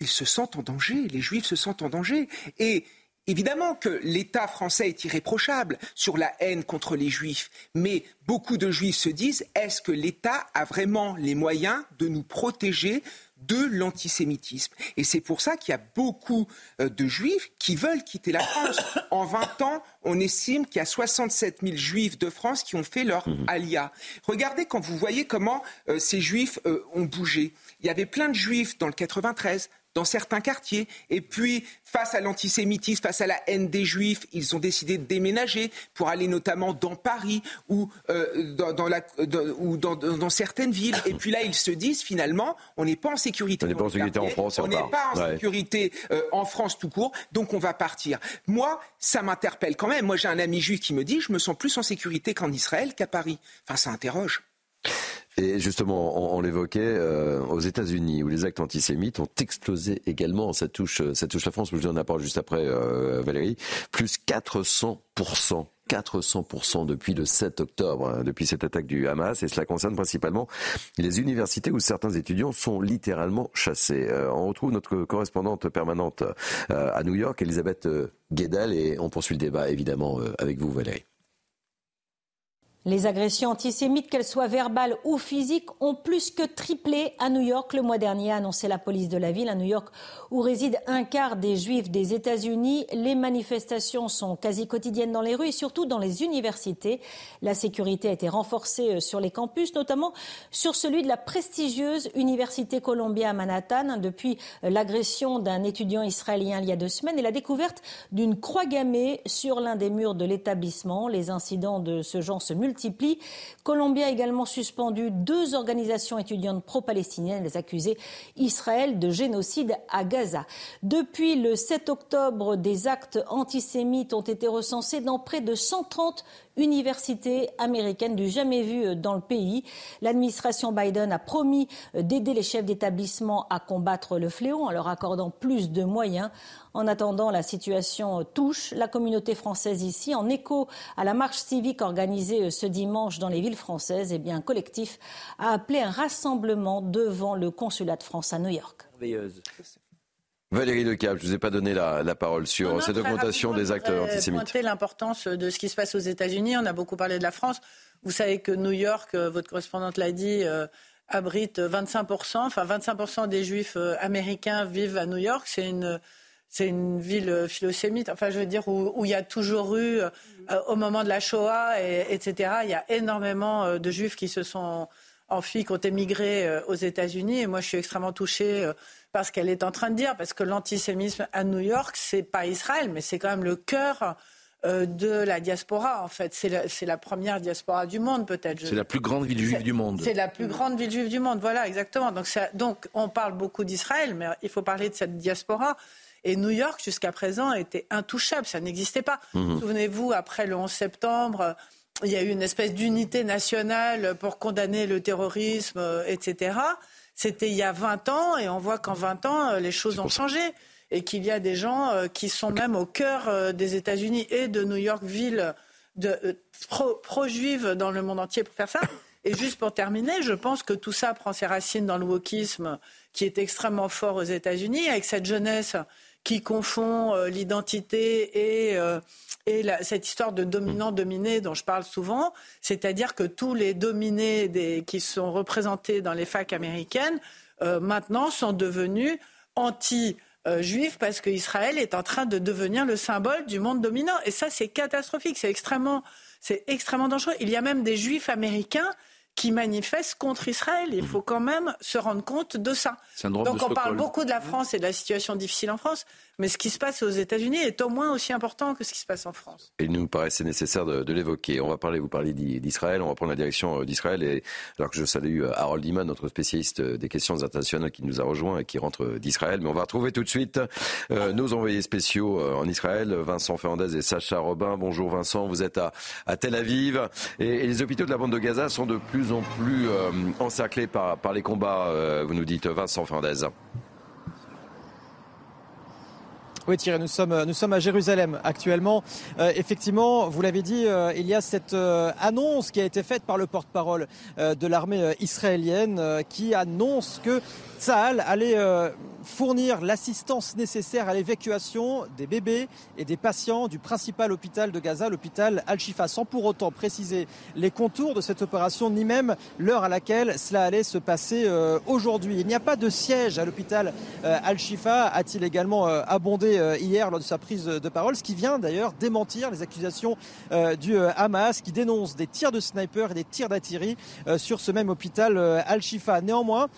ils se sentent en danger, les Juifs se sentent en danger. Et Évidemment que l'État français est irréprochable sur la haine contre les juifs, mais beaucoup de juifs se disent est-ce que l'État a vraiment les moyens de nous protéger de l'antisémitisme? Et c'est pour ça qu'il y a beaucoup euh, de juifs qui veulent quitter la France. En 20 ans, on estime qu'il y a 67 000 juifs de France qui ont fait leur mmh. alia. Regardez quand vous voyez comment euh, ces juifs euh, ont bougé. Il y avait plein de juifs dans le 93, dans certains quartiers. Et puis, face à l'antisémitisme, face à la haine des juifs, ils ont décidé de déménager pour aller notamment dans Paris ou, euh, dans, la, ou dans, certaines villes. Et puis là, ils se disent finalement, on n'est pas en sécurité. On n'est pas en sécurité en France. On n'est pas en sécurité euh, en France tout court, donc on va partir. Moi, ça m'interpelle quand même. Moi, j'ai un ami juif qui me dit, je me sens plus en sécurité qu'en Israël qu'à Paris. Enfin, ça interroge. Et justement, on, l'évoquait euh, aux États-Unis, où les actes antisémites ont explosé également. Ça touche, ça touche la France. Je vous en parle juste après, euh, Valérie. Plus 400 400% depuis le 7 octobre, hein, depuis cette attaque du Hamas, et cela concerne principalement les universités où certains étudiants sont littéralement chassés. Euh, on retrouve notre correspondante permanente à New York, Elisabeth Guédal, et on poursuit le débat évidemment avec vous, Valérie. Les agressions antisémites, qu'elles soient verbales ou physiques, ont plus que triplé à New York le mois dernier, a annoncé la police de la ville. À New York, où réside un quart des juifs des États-Unis, les manifestations sont quasi quotidiennes dans les rues et surtout dans les universités. La sécurité a été renforcée euh, sur les campus, notamment sur celui de la prestigieuse Université Columbia à Manhattan, depuis euh, l'agression d'un étudiant israélien il y a deux semaines et la découverte d'une croix gammée sur l'un des murs de l'établissement. Les incidents de ce genre se multiplient multiplie. Colombie a également suspendu deux organisations étudiantes pro-palestiniennes. Les accusées Israël de génocide à Gaza. Depuis le 7 octobre, des actes antisémites ont été recensés dans près de 130 université américaine du jamais vu dans le pays. L'administration Biden a promis d'aider les chefs d'établissement à combattre le fléau en leur accordant plus de moyens. En attendant, la situation touche la communauté française ici. En écho à la marche civique organisée ce dimanche dans les villes françaises, eh bien, un collectif a appelé un rassemblement devant le consulat de France à New York. Valérie Lecap, je ne vous ai pas donné la, parole sur cette augmentation des actes antisémites. l'importance de ce qui se passe aux États-Unis. On a beaucoup parlé de la France. Vous savez que New York, euh, votre correspondante l'a dit, euh, abrite 25%, enfin 25% des juifs euh, américains vivent à New York. C'est une, c'est une ville philosémite, enfin je veux dire, où, il y a toujours eu, au moment de la Shoah, etc., il y a énormément de juifs qui se sont enfuis, qui ont émigré aux États-Unis. Et moi, je suis extrêmement touchée parce qu'elle est en train de dire, parce que l'antisémisme à New York, c'est pas Israël, mais c'est quand même le cœur euh, de la diaspora, en fait. C'est la, la, première diaspora du monde, peut-être. C'est la plus grande ville juive du monde. C'est la plus grande ville juive du monde, voilà, exactement. Donc, donc on parle beaucoup d'Israël, mais il faut parler de cette diaspora. Et New York, jusqu'à présent, était intouchable, ça n'existait pas. Mhm. Souvenez-vous, après le 11 septembre, il y a eu une espèce d'unité nationale pour condamner le terrorisme, euh, etc. C'était il y a 20 ans, et on voit qu'en 20 ans, euh, les choses ont changé et qu'il y a des gens euh, qui sont même au cœur euh, des États-Unis et de New York, ville pro-juive dans le monde entier pour faire ça. Et juste pour terminer, je pense que tout ça prend ses racines dans le wokisme qui est extrêmement fort aux États-Unis, avec cette jeunesse qui confond l'identité et, et cette histoire de dominant-dominé dont je parle souvent, c'est-à-dire que tous les dominés des, qui sont représentés dans les facs américaines maintenant sont devenus anti- euh, juifs parce qu'Israël est en train de devenir le symbole du monde dominant. Et ça, c'est catastrophique, c'est extrêmement, c'est extrêmement dangereux. Il y a même des juifs américains qui manifestent contre Israël. Il faut quand même se rendre compte de ça. Donc on parle beaucoup de la France et de la situation difficile en France, mais ce qui se passe aux États-Unis est au moins aussi important que ce qui se passe en France. il nous paraissait nécessaire de, l'évoquer. On va parler, vous parlez d'Israël, on va prendre la direction euh, d'Israël. Et alors que je salue euh, Harold Iman, notre spécialiste euh, des questions internationales qui nous a rejoint et qui rentre d'Israël. Mais on va retrouver tout de suite nos envoyés spéciaux en Israël, Vincent Fernandez et Sacha Robin. Bonjour Vincent, vous êtes à, Tel Aviv et, les hôpitaux de la bande de Gaza sont de plus en plus encerclés par, par les combats. vous nous dites Vincent Fernandez. Oui Thierry, nous sommes, nous sommes à Jérusalem actuellement. Euh, effectivement, vous l'avez dit, euh, il y a cette euh, annonce qui a été faite par le porte-parole de l'armée israélienne qui annonce que Tsahal allait fournir l'assistance nécessaire à l'évacuation des bébés et des patients du principal hôpital de Gaza, l'hôpital Al-Shifa, sans pour autant préciser les contours de cette opération, ni même l'heure à laquelle cela allait se passer euh, aujourd'hui. Il n'y a pas de siège à l'hôpital euh, Al-Shifa, a-t-il également euh, abondé hier lors de sa prise de parole, ce qui vient d'ailleurs démentir les accusations du Hamas qui dénonce des tirs de sniper et des tirs d'artillerie sur ce même hôpital Al-Shifa. Néanmoins,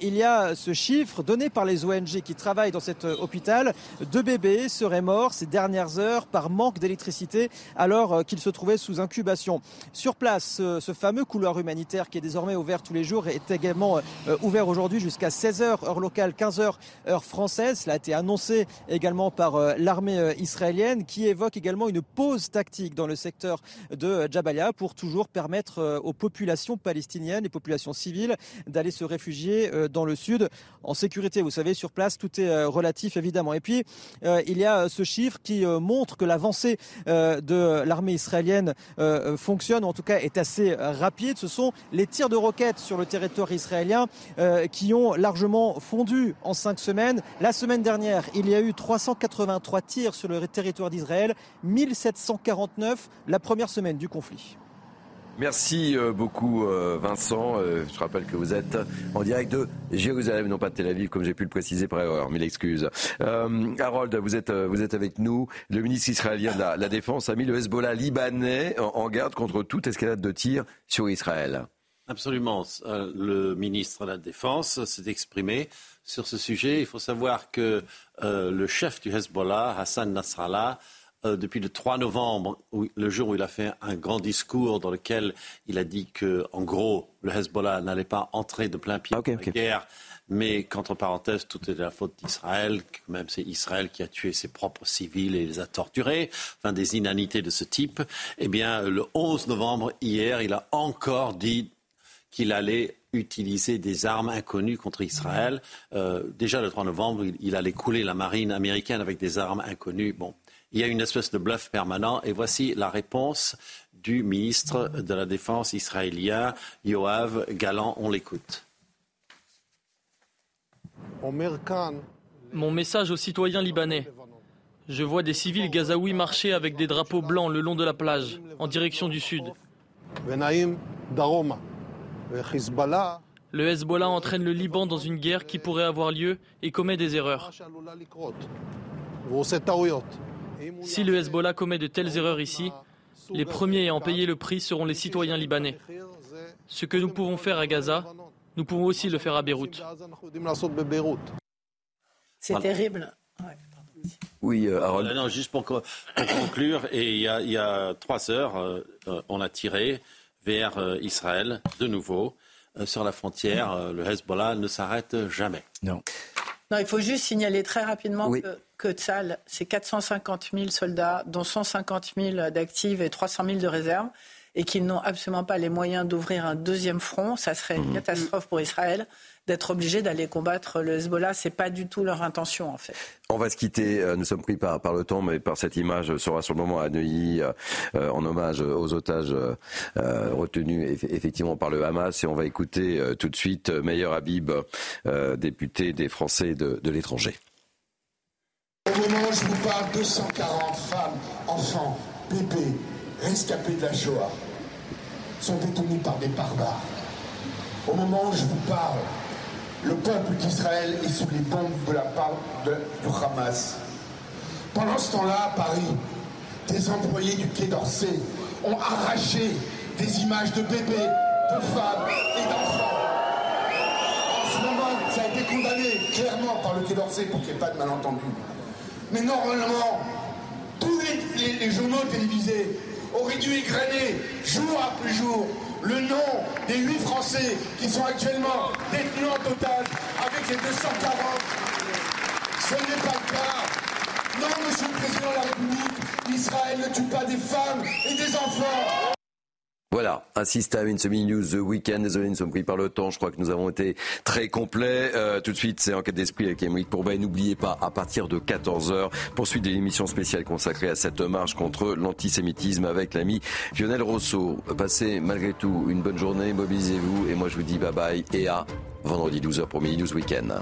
il y a ce chiffre donné par les ONG qui travaillent dans cet euh, hôpital. Deux bébés seraient morts ces dernières heures par manque d'électricité alors euh, qu'ils se trouvaient sous incubation. Sur place, ce fameux couloir humanitaire qui est désormais ouvert tous les jours est également euh, ouvert aujourd'hui jusqu'à 16h heure locale, 15h heure française. Cela a été annoncé également par l'armée israélienne qui évoque également une pause tactique dans le secteur de Jabalia pour toujours permettre aux populations palestiniennes, les populations civiles, d'aller se réfugier dans le sud en sécurité. Vous savez, sur place, tout est euh, relatif évidemment. Et puis, euh, il y a euh, ce chiffre qui montre que l'avancée de l'armée israélienne fonctionne, en tout cas est assez rapide. Ce sont les tirs de roquettes sur le territoire israélien qui ont largement fondu en cinq semaines. La semaine dernière, il y a eu 383 tirs sur le territoire d'Israël, 1749 la première semaine du conflit. Merci euh, beaucoup euh, Vincent. Euh, je rappelle que vous êtes en direct de Jérusalem, non pas de Tel Aviv, comme j'ai pu le préciser par erreur. Mille excuses. Harold, vous êtes, vous êtes avec nous. Le ministre israélien de la, Défense a mis le Hezbollah libanais en, garde contre toute escalade de tir sur Israël. Absolument. Le ministre de la Défense s'est exprimé sur ce sujet. Il faut savoir que le chef du Hezbollah, Hassan Nasrallah, euh, depuis le 3 novembre, le jour où il a fait un grand discours dans lequel il a dit que, en gros, le Hezbollah n'allait pas entrer de plein pied dans la guerre, mais qu'entre parenthèses, tout est de la faute d'Israël, que même c'est Israël qui a tué ses propres civils et les a torturés, enfin des inanités de ce type. Eh bien, le 11 novembre, hier, il a encore dit qu'il allait utiliser des armes inconnues contre Israël. Euh, déjà le 3 novembre, il, il, allait couler la marine américaine avec des armes inconnues. Bon, il y a une espèce de bluff permanent. Et voici la réponse du ministre de la Défense israélien, Yoav Galant. On l'écoute. Mon message aux citoyens libanais. Je vois des civils gazaouis marcher avec des drapeaux blancs le long de la plage, en direction du sud. Le Hezbollah entraîne le Liban dans une guerre qui pourrait avoir lieu et commet des erreurs. Si le Hezbollah commet de telles erreurs ici, les premiers à en payer le prix seront les citoyens libanais. Ce que nous pouvons faire à Gaza, nous pouvons aussi le faire à Beyrouth. C'est terrible. Oui, euh, Harold. Non, juste pour, conclure, et il y, a, trois heures, on a tiré vers Israël de nouveau. sur la frontière, le Hezbollah ne s'arrête jamais. Non. Non, il faut juste signaler très rapidement que, que Tzal, c'est 450 000 soldats, dont 150 000 d'actifs et 300 000 de réserves et qu'ils n'ont absolument pas les moyens d'ouvrir un deuxième front, ça serait une mmh. catastrophe pour Israël d'être obligé d'aller combattre le Hezbollah. C'est pas du tout leur intention, en fait. On va se quitter. Euh, nous sommes pris par, par le temps, mais par cette image sera sur le moment à Neuilly, euh, euh, en hommage aux otages retenus effectivement par le Hamas. Et on va écouter tout de suite Meyer Habib, député des Français de, de l'étranger. Au moment où je vous parle, 240 femmes, enfants, bébés, rescapés de la Shoah, sont détenus par des barbares. Au moment où je vous parle, le peuple d'Israël est sous les bombes de la part du Hamas. Pendant ce temps-là, à Paris, des employés du Quai d'Orsay ont arraché des images de bébés, de femmes et d'enfants. En ce moment, ça a été condamné clairement par le Quai d'Orsay pour qu'il n'y ait pas de malentendu. Mais normalement, tous les journaux télévisés aurait dû égrainer jour après jour le nom des huit Français qui sont actuellement détenus en total avec les 240. Ce n'est pas le cas. Non, Monsieur le Président de la République, Israël ne tue pas des femmes et des enfants. Voilà, ainsi se termine ce mini news The Weekend. Désolé, nous sommes pris par le temps. Je crois que nous avons été très complets. Euh, tout de suite, c'est Enquête d'esprit avec Émeric Pourbet. N'oubliez pas, à partir de 14h, poursuite de l'émission spéciale consacrée à cette marche contre l'antisémitisme avec l'ami Lionel Rousseau. Passez malgré tout une bonne journée, mobilisez-vous. Et moi, je vous dis bye bye et à vendredi 12h pour mini news Weekend.